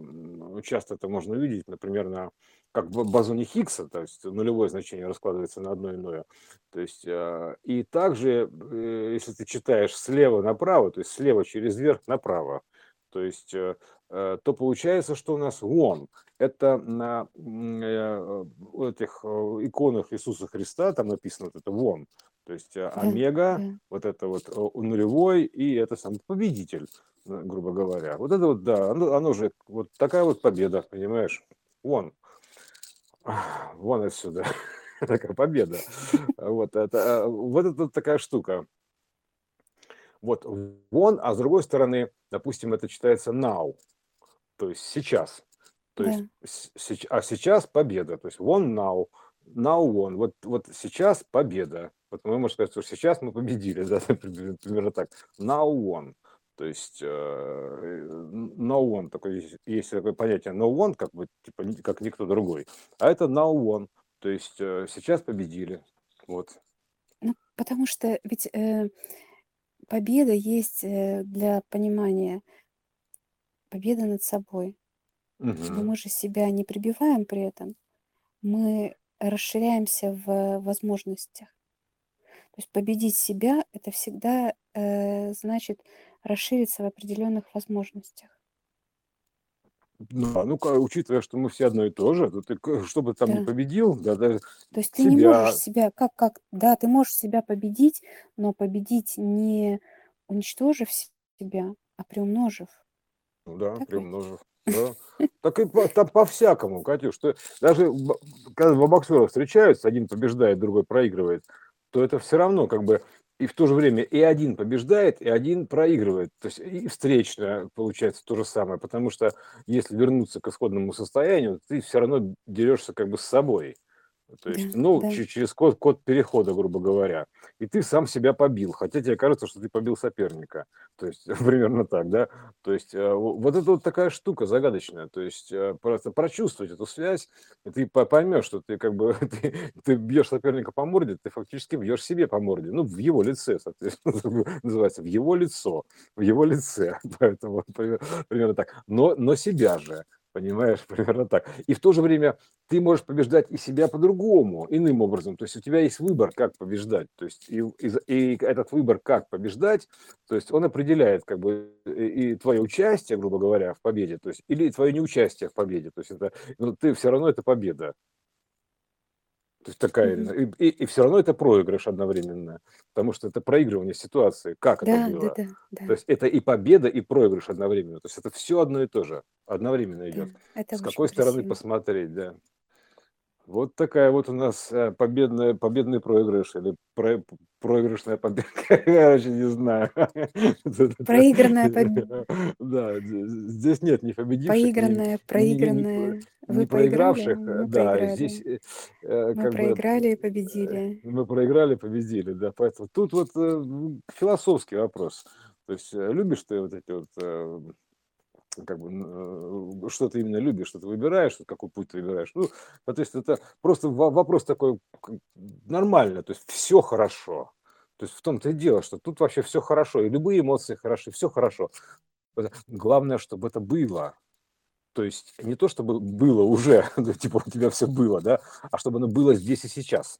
часто это можно увидеть, например, на как в бозоне Хиггса, то есть нулевое значение раскладывается на одно иное. То есть, э, и также, э, если ты читаешь слева направо, то есть слева через верх направо, то есть, э, то получается, что у нас он. Это на этих иконах Иисуса Христа, там написано вот это вон, То есть э, омега, да. вот это вот э, нулевой, и это сам победитель, э, грубо говоря. Вот это вот, да, оно, оно же, вот такая вот победа, понимаешь? Вон, вон отсюда, такая победа. Вот это, э, вот это такая штука. Вот вон, а с другой стороны, допустим, это читается now, то есть сейчас. То есть, Да. сеч- а сейчас победа. То есть won now, now won. Вот, вот сейчас победа. Вот мы можем сказать, что сейчас мы победили, да, примерно так. Now won. То есть э, no one, такое, есть- есть такое понятие no one, как бы, типа, как никто другой. А это now won. То есть э, сейчас победили. Вот. Ну, потому что ведь э, победа есть э, для понимания победа над собой. Мгм. мы же себя не прибиваем при этом. Мы расширяемся в возможностях. То есть победить себя – это всегда э, значит расшириться в определенных возможностях. Ну, а ну-ка, учитывая, что мы все одно и то же, то ты, к- что бы там ни Да. победил, да, даже То есть ты не можешь себя, себя, как, как, да, ты можешь себя победить, но победить не уничтожив себя, а приумножив. Ну да, Так ведь? приумножив, да. Так и по, там по-всякому, Катюш, что даже б- когда два боксера встречаются, один побеждает, другой проигрывает, то это все равно как бы и в то же время и один побеждает, и один проигрывает. То есть и встречно получается то же самое, потому что если вернуться к исходному состоянию, ты все равно дерешься как бы с собой. То Да, есть, ну, да. че- через код, код перехода, грубо говоря. И ты сам себя побил, хотя тебе кажется, что ты побил соперника. То есть, примерно так, да? То есть, э, во- вот это вот такая штука загадочная. То есть, э, просто прочувствовать эту связь, и ты по- поймешь, что ты как бы, ты, ты бьешь соперника по морде, ты фактически бьешь себе по морде. Ну, в его лице, соответственно, называется, в его лицо, в его лице. Поэтому пример- примерно так. Но, но себя же. Понимаешь, примерно так. И в то же время ты можешь побеждать и себя по-другому, иным образом. То есть у тебя есть выбор, как побеждать. То есть и, и и этот выбор, как побеждать, то есть он определяет как бы и твое участие, грубо говоря, в победе, то есть или твое неучастие в победе. То есть это, ну, ты все равно это победа. То есть такая, Мгм. и, и, все равно это проигрыш одновременно, потому что это проигрывание ситуации, как это Да, да, было. да, То да, есть это и победа, и проигрыш одновременно. То есть это все одно и то же, одновременно да. идет. Это С какой стороны красиво. посмотреть, да. Вот такая вот у нас э, победная, победный проигрыш или про- проигрышная победа, короче, не знаю. Проигранная победа. Да, здесь нет ни победивших, Поигранная, ни- проигранная. ни Вы проиграли, проигравших. мы Да, здесь проиграли. э, э, Мы бы проиграли и э, победили. мы проиграли, победили, да. Поэтому тут вот э, философский вопрос. То есть э, любишь ты вот эти вот э, как бы, э, что ты именно любишь, что ты выбираешь, какой путь ты выбираешь. Ну, то есть это просто во- вопрос такой нормально, то есть все хорошо. То есть в том-то и дело, что тут вообще все хорошо, и любые эмоции хороши, все хорошо. Главное, чтобы это было. То есть не то, чтобы было уже, типа у тебя все было, да, а чтобы оно было здесь и сейчас.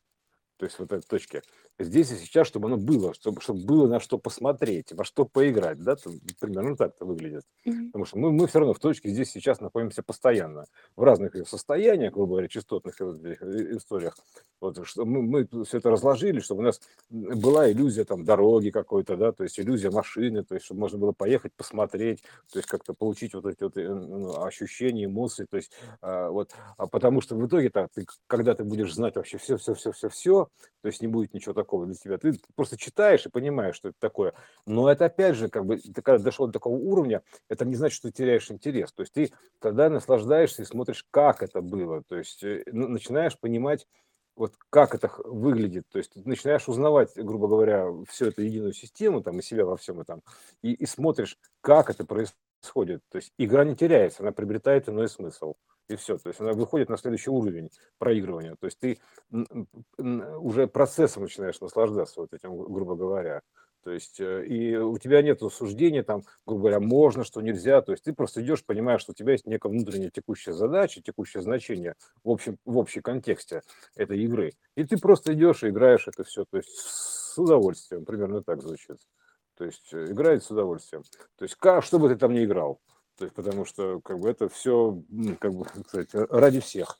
То есть вот этой точке. Здесь и сейчас, чтобы оно было, чтобы, чтобы было на что посмотреть, во что поиграть, да, то примерно так это выглядит. Мгм. Потому что мы, мы все равно в точке здесь сейчас находимся постоянно, в разных состояниях, грубо говоря, частотных этих, э, историях. Вот, что мы, мы все это разложили, чтобы у нас м, была иллюзия там дороги какой-то, да, то есть иллюзия машины, то есть чтобы можно было поехать, посмотреть, то есть как-то получить вот эти вот э, ну, ощущения, эмоции, то есть а, вот, а потому что в итоге так, ты, когда ты будешь знать вообще все, все, все, все, все, то есть не будет ничего такого для тебя, ты просто читаешь и понимаешь, что это такое. Но это опять же, как бы, ты когда дошел до такого уровня, это не значит, что ты теряешь интерес. То есть ты тогда наслаждаешься и смотришь, как это было. То есть э, ну, начинаешь понимать, вот как это выглядит. То есть ты начинаешь узнавать, грубо говоря, всю эту единую систему, там, и себя во всем этом, и, и смотришь, как это происходит. То есть игра не теряется, она приобретает иной смысл. И все. То есть она выходит на следующий уровень проигрывания. То есть ты уже процессом начинаешь наслаждаться вот этим, гру- грубо говоря. То есть э, и у тебя нет суждения, там, грубо говоря, можно, что нельзя. То есть ты просто идешь, понимаешь, что у тебя есть некая внутренняя текущая задача, текущее значение в общем, в общем контексте этой игры. И ты просто идешь и играешь это все. То есть с удовольствием, примерно так звучит. То есть э, играет с удовольствием. То есть как, что бы ты там ни играл. То есть потому что как бы это все, как бы сказать, ради всех.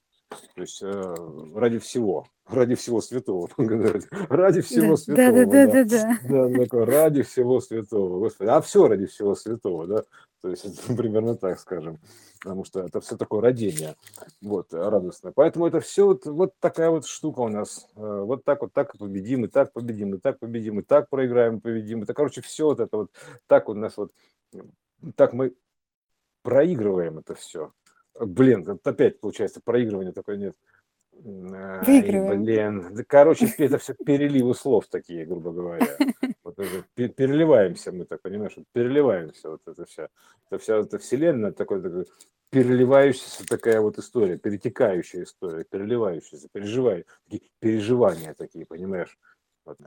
То есть э, ради всего, ради всего святого, ради всего Да, святого, да, да, да. да, да. Да, такое, ради всего святого, Господи. А все ради всего святого, да. То есть примерно так скажем, потому что это все такое родение, вот, радостное. Поэтому это все вот, вот такая вот штука у нас. Э, Вот так вот, так и победим, и так победим, и так победим, и так проиграем, победим. Это, короче, все вот это вот, так у нас вот, так мы проигрываем это все. Блин, опять получается проигрывание такое нет. Ай, Выигрываем. блин. Да, короче, это все переливы слов такие, грубо говоря. Вот пе- переливаемся мы, так понимаешь, переливаемся. Вот это вся, это вся эта вселенная такой, такой переливающаяся такая вот история, перетекающая история, переливающаяся, переживай, такие переживания такие, понимаешь? Вот.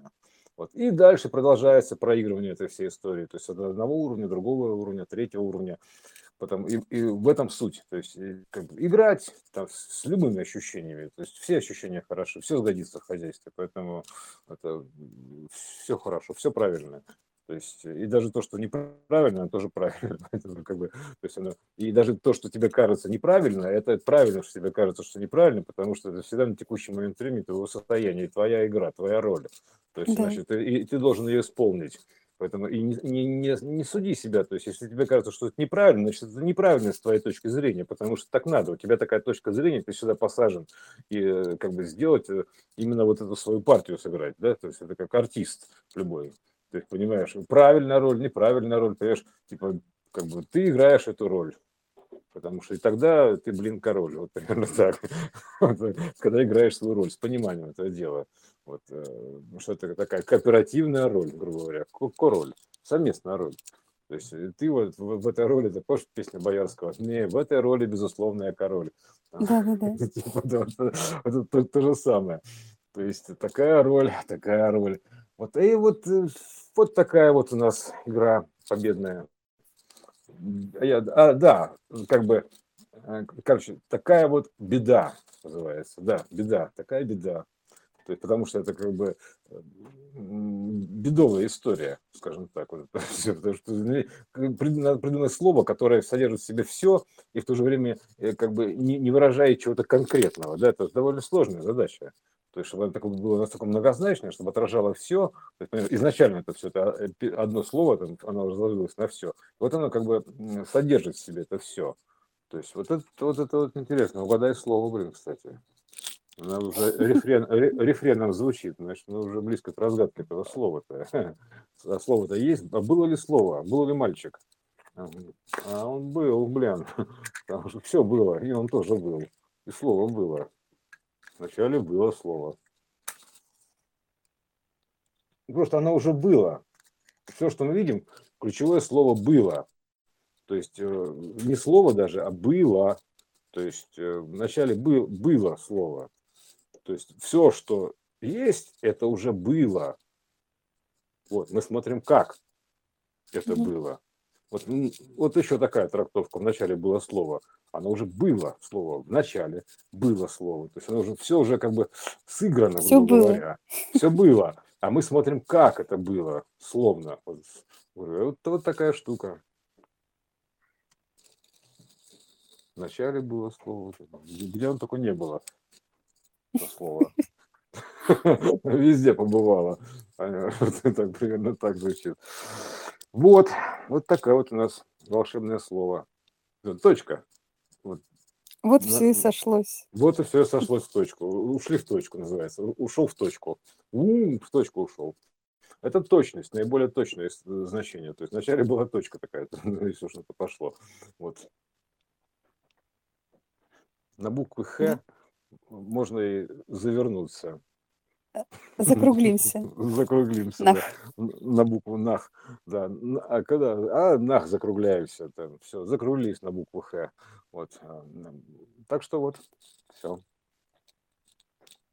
Вот. И дальше продолжается проигрывание этой всей истории. То есть от одного уровня, другого уровня, третьего уровня. Потом, и, и в этом суть. То есть и как бы, играть там, с любыми ощущениями. То есть все ощущения хороши, все сгодится в хозяйстве. Поэтому это все хорошо, все правильно. То есть и даже то, что неправильно, тоже правильно. Поэтому, как бы, то есть оно, и даже то, что тебе кажется неправильно, это правильно, что тебе кажется, что неправильно, потому что это всегда на текущий момент времени твоего состояния, твоя игра, твоя роль. То есть, Да. значит, ты, и ты должен ее исполнить. Поэтому и не, не, не, суди себя. То есть, если тебе кажется, что это неправильно, значит, это неправильно с твоей точки зрения, потому что так надо. У тебя такая точка зрения, ты сюда посажен. И э, как бы сделать э, именно вот эту свою партию сыграть, да, то есть это как артист любой. Есть, понимаешь, правильная роль, неправильная роль, понимаешь, типа, как бы ты играешь эту роль. Потому что и тогда ты, блин, король. Вот примерно так. Когда играешь свою роль, с пониманием этого дела. Вот, э, ну, что это такая кооперативная роль, грубо говоря, ко- король, совместная роль. То есть э, ты вот в, в этой роли, ты помнишь песню Боярского? Не, в этой роли, безусловно, я король. Да, да, да. Типа, это то, то же самое. То есть такая роль, такая роль. Вот и вот, э, вот такая вот у нас игра победная. А я- а, да, как бы, короче, такая вот беда называется. Да, беда, такая беда. То есть, потому что это как бы бедовая история, скажем так. Вот это потому что ну, надо придумать слово, которое содержит в себе все и в то же время э, как бы не, не выражает чего-то конкретного. Да? Это довольно сложная задача. То есть, чтобы такое было настолько многозначное, чтобы отражало все. изначально это все это э, одно слово, там, оно разложилось на все. Вот оно как бы содержит в себе это все. То есть вот это вот, это вот интересно. Угадай слово, блин, кстати. Она уже рефрен, ре- рефреном звучит, значит, мы уже близко к разгадке этого слова-то. А слово-то есть? А было ли слово? Был ли мальчик? А он а он был, блин. Потому что все было, и он тоже был. И слово было. Вначале было слово. Просто оно уже было. Все, что мы видим, ключевое слово было. То есть э, не слово даже, а было. То есть э, вначале был, было слово. То есть все, что есть, это уже было. Вот, мы смотрим, как это Мгм. было. Вот, вот еще такая трактовка. Вначале было слово. Оно уже было слово. В начале было слово. То есть оно уже все уже как бы сыграно, грубо было. говоря. Все было. А мы смотрим, как это было, словно. Вот, вот, вот такая штука. Вначале было слово. Где он только не было. Это слово. Везде Вот это примерно так звучит. Вот, вот такая вот у нас волшебное слово. Э, Точка. Вот На- все и сошлось. Вот и все сошлось в точку. Ушли в точку, называется. Ушел в точку. У, в точку ушел. Это точность, наиболее точное значение. То есть вначале была точка такая, если что-то пошло. Вот. На буквы Х можно и завернуться. Закруглимся. Закруглимся, Нах. да. На букву нах. Да. А когда? А, нах закругляемся. Там, все, закруглились на букву Х. Вот. а, Так что вот, все.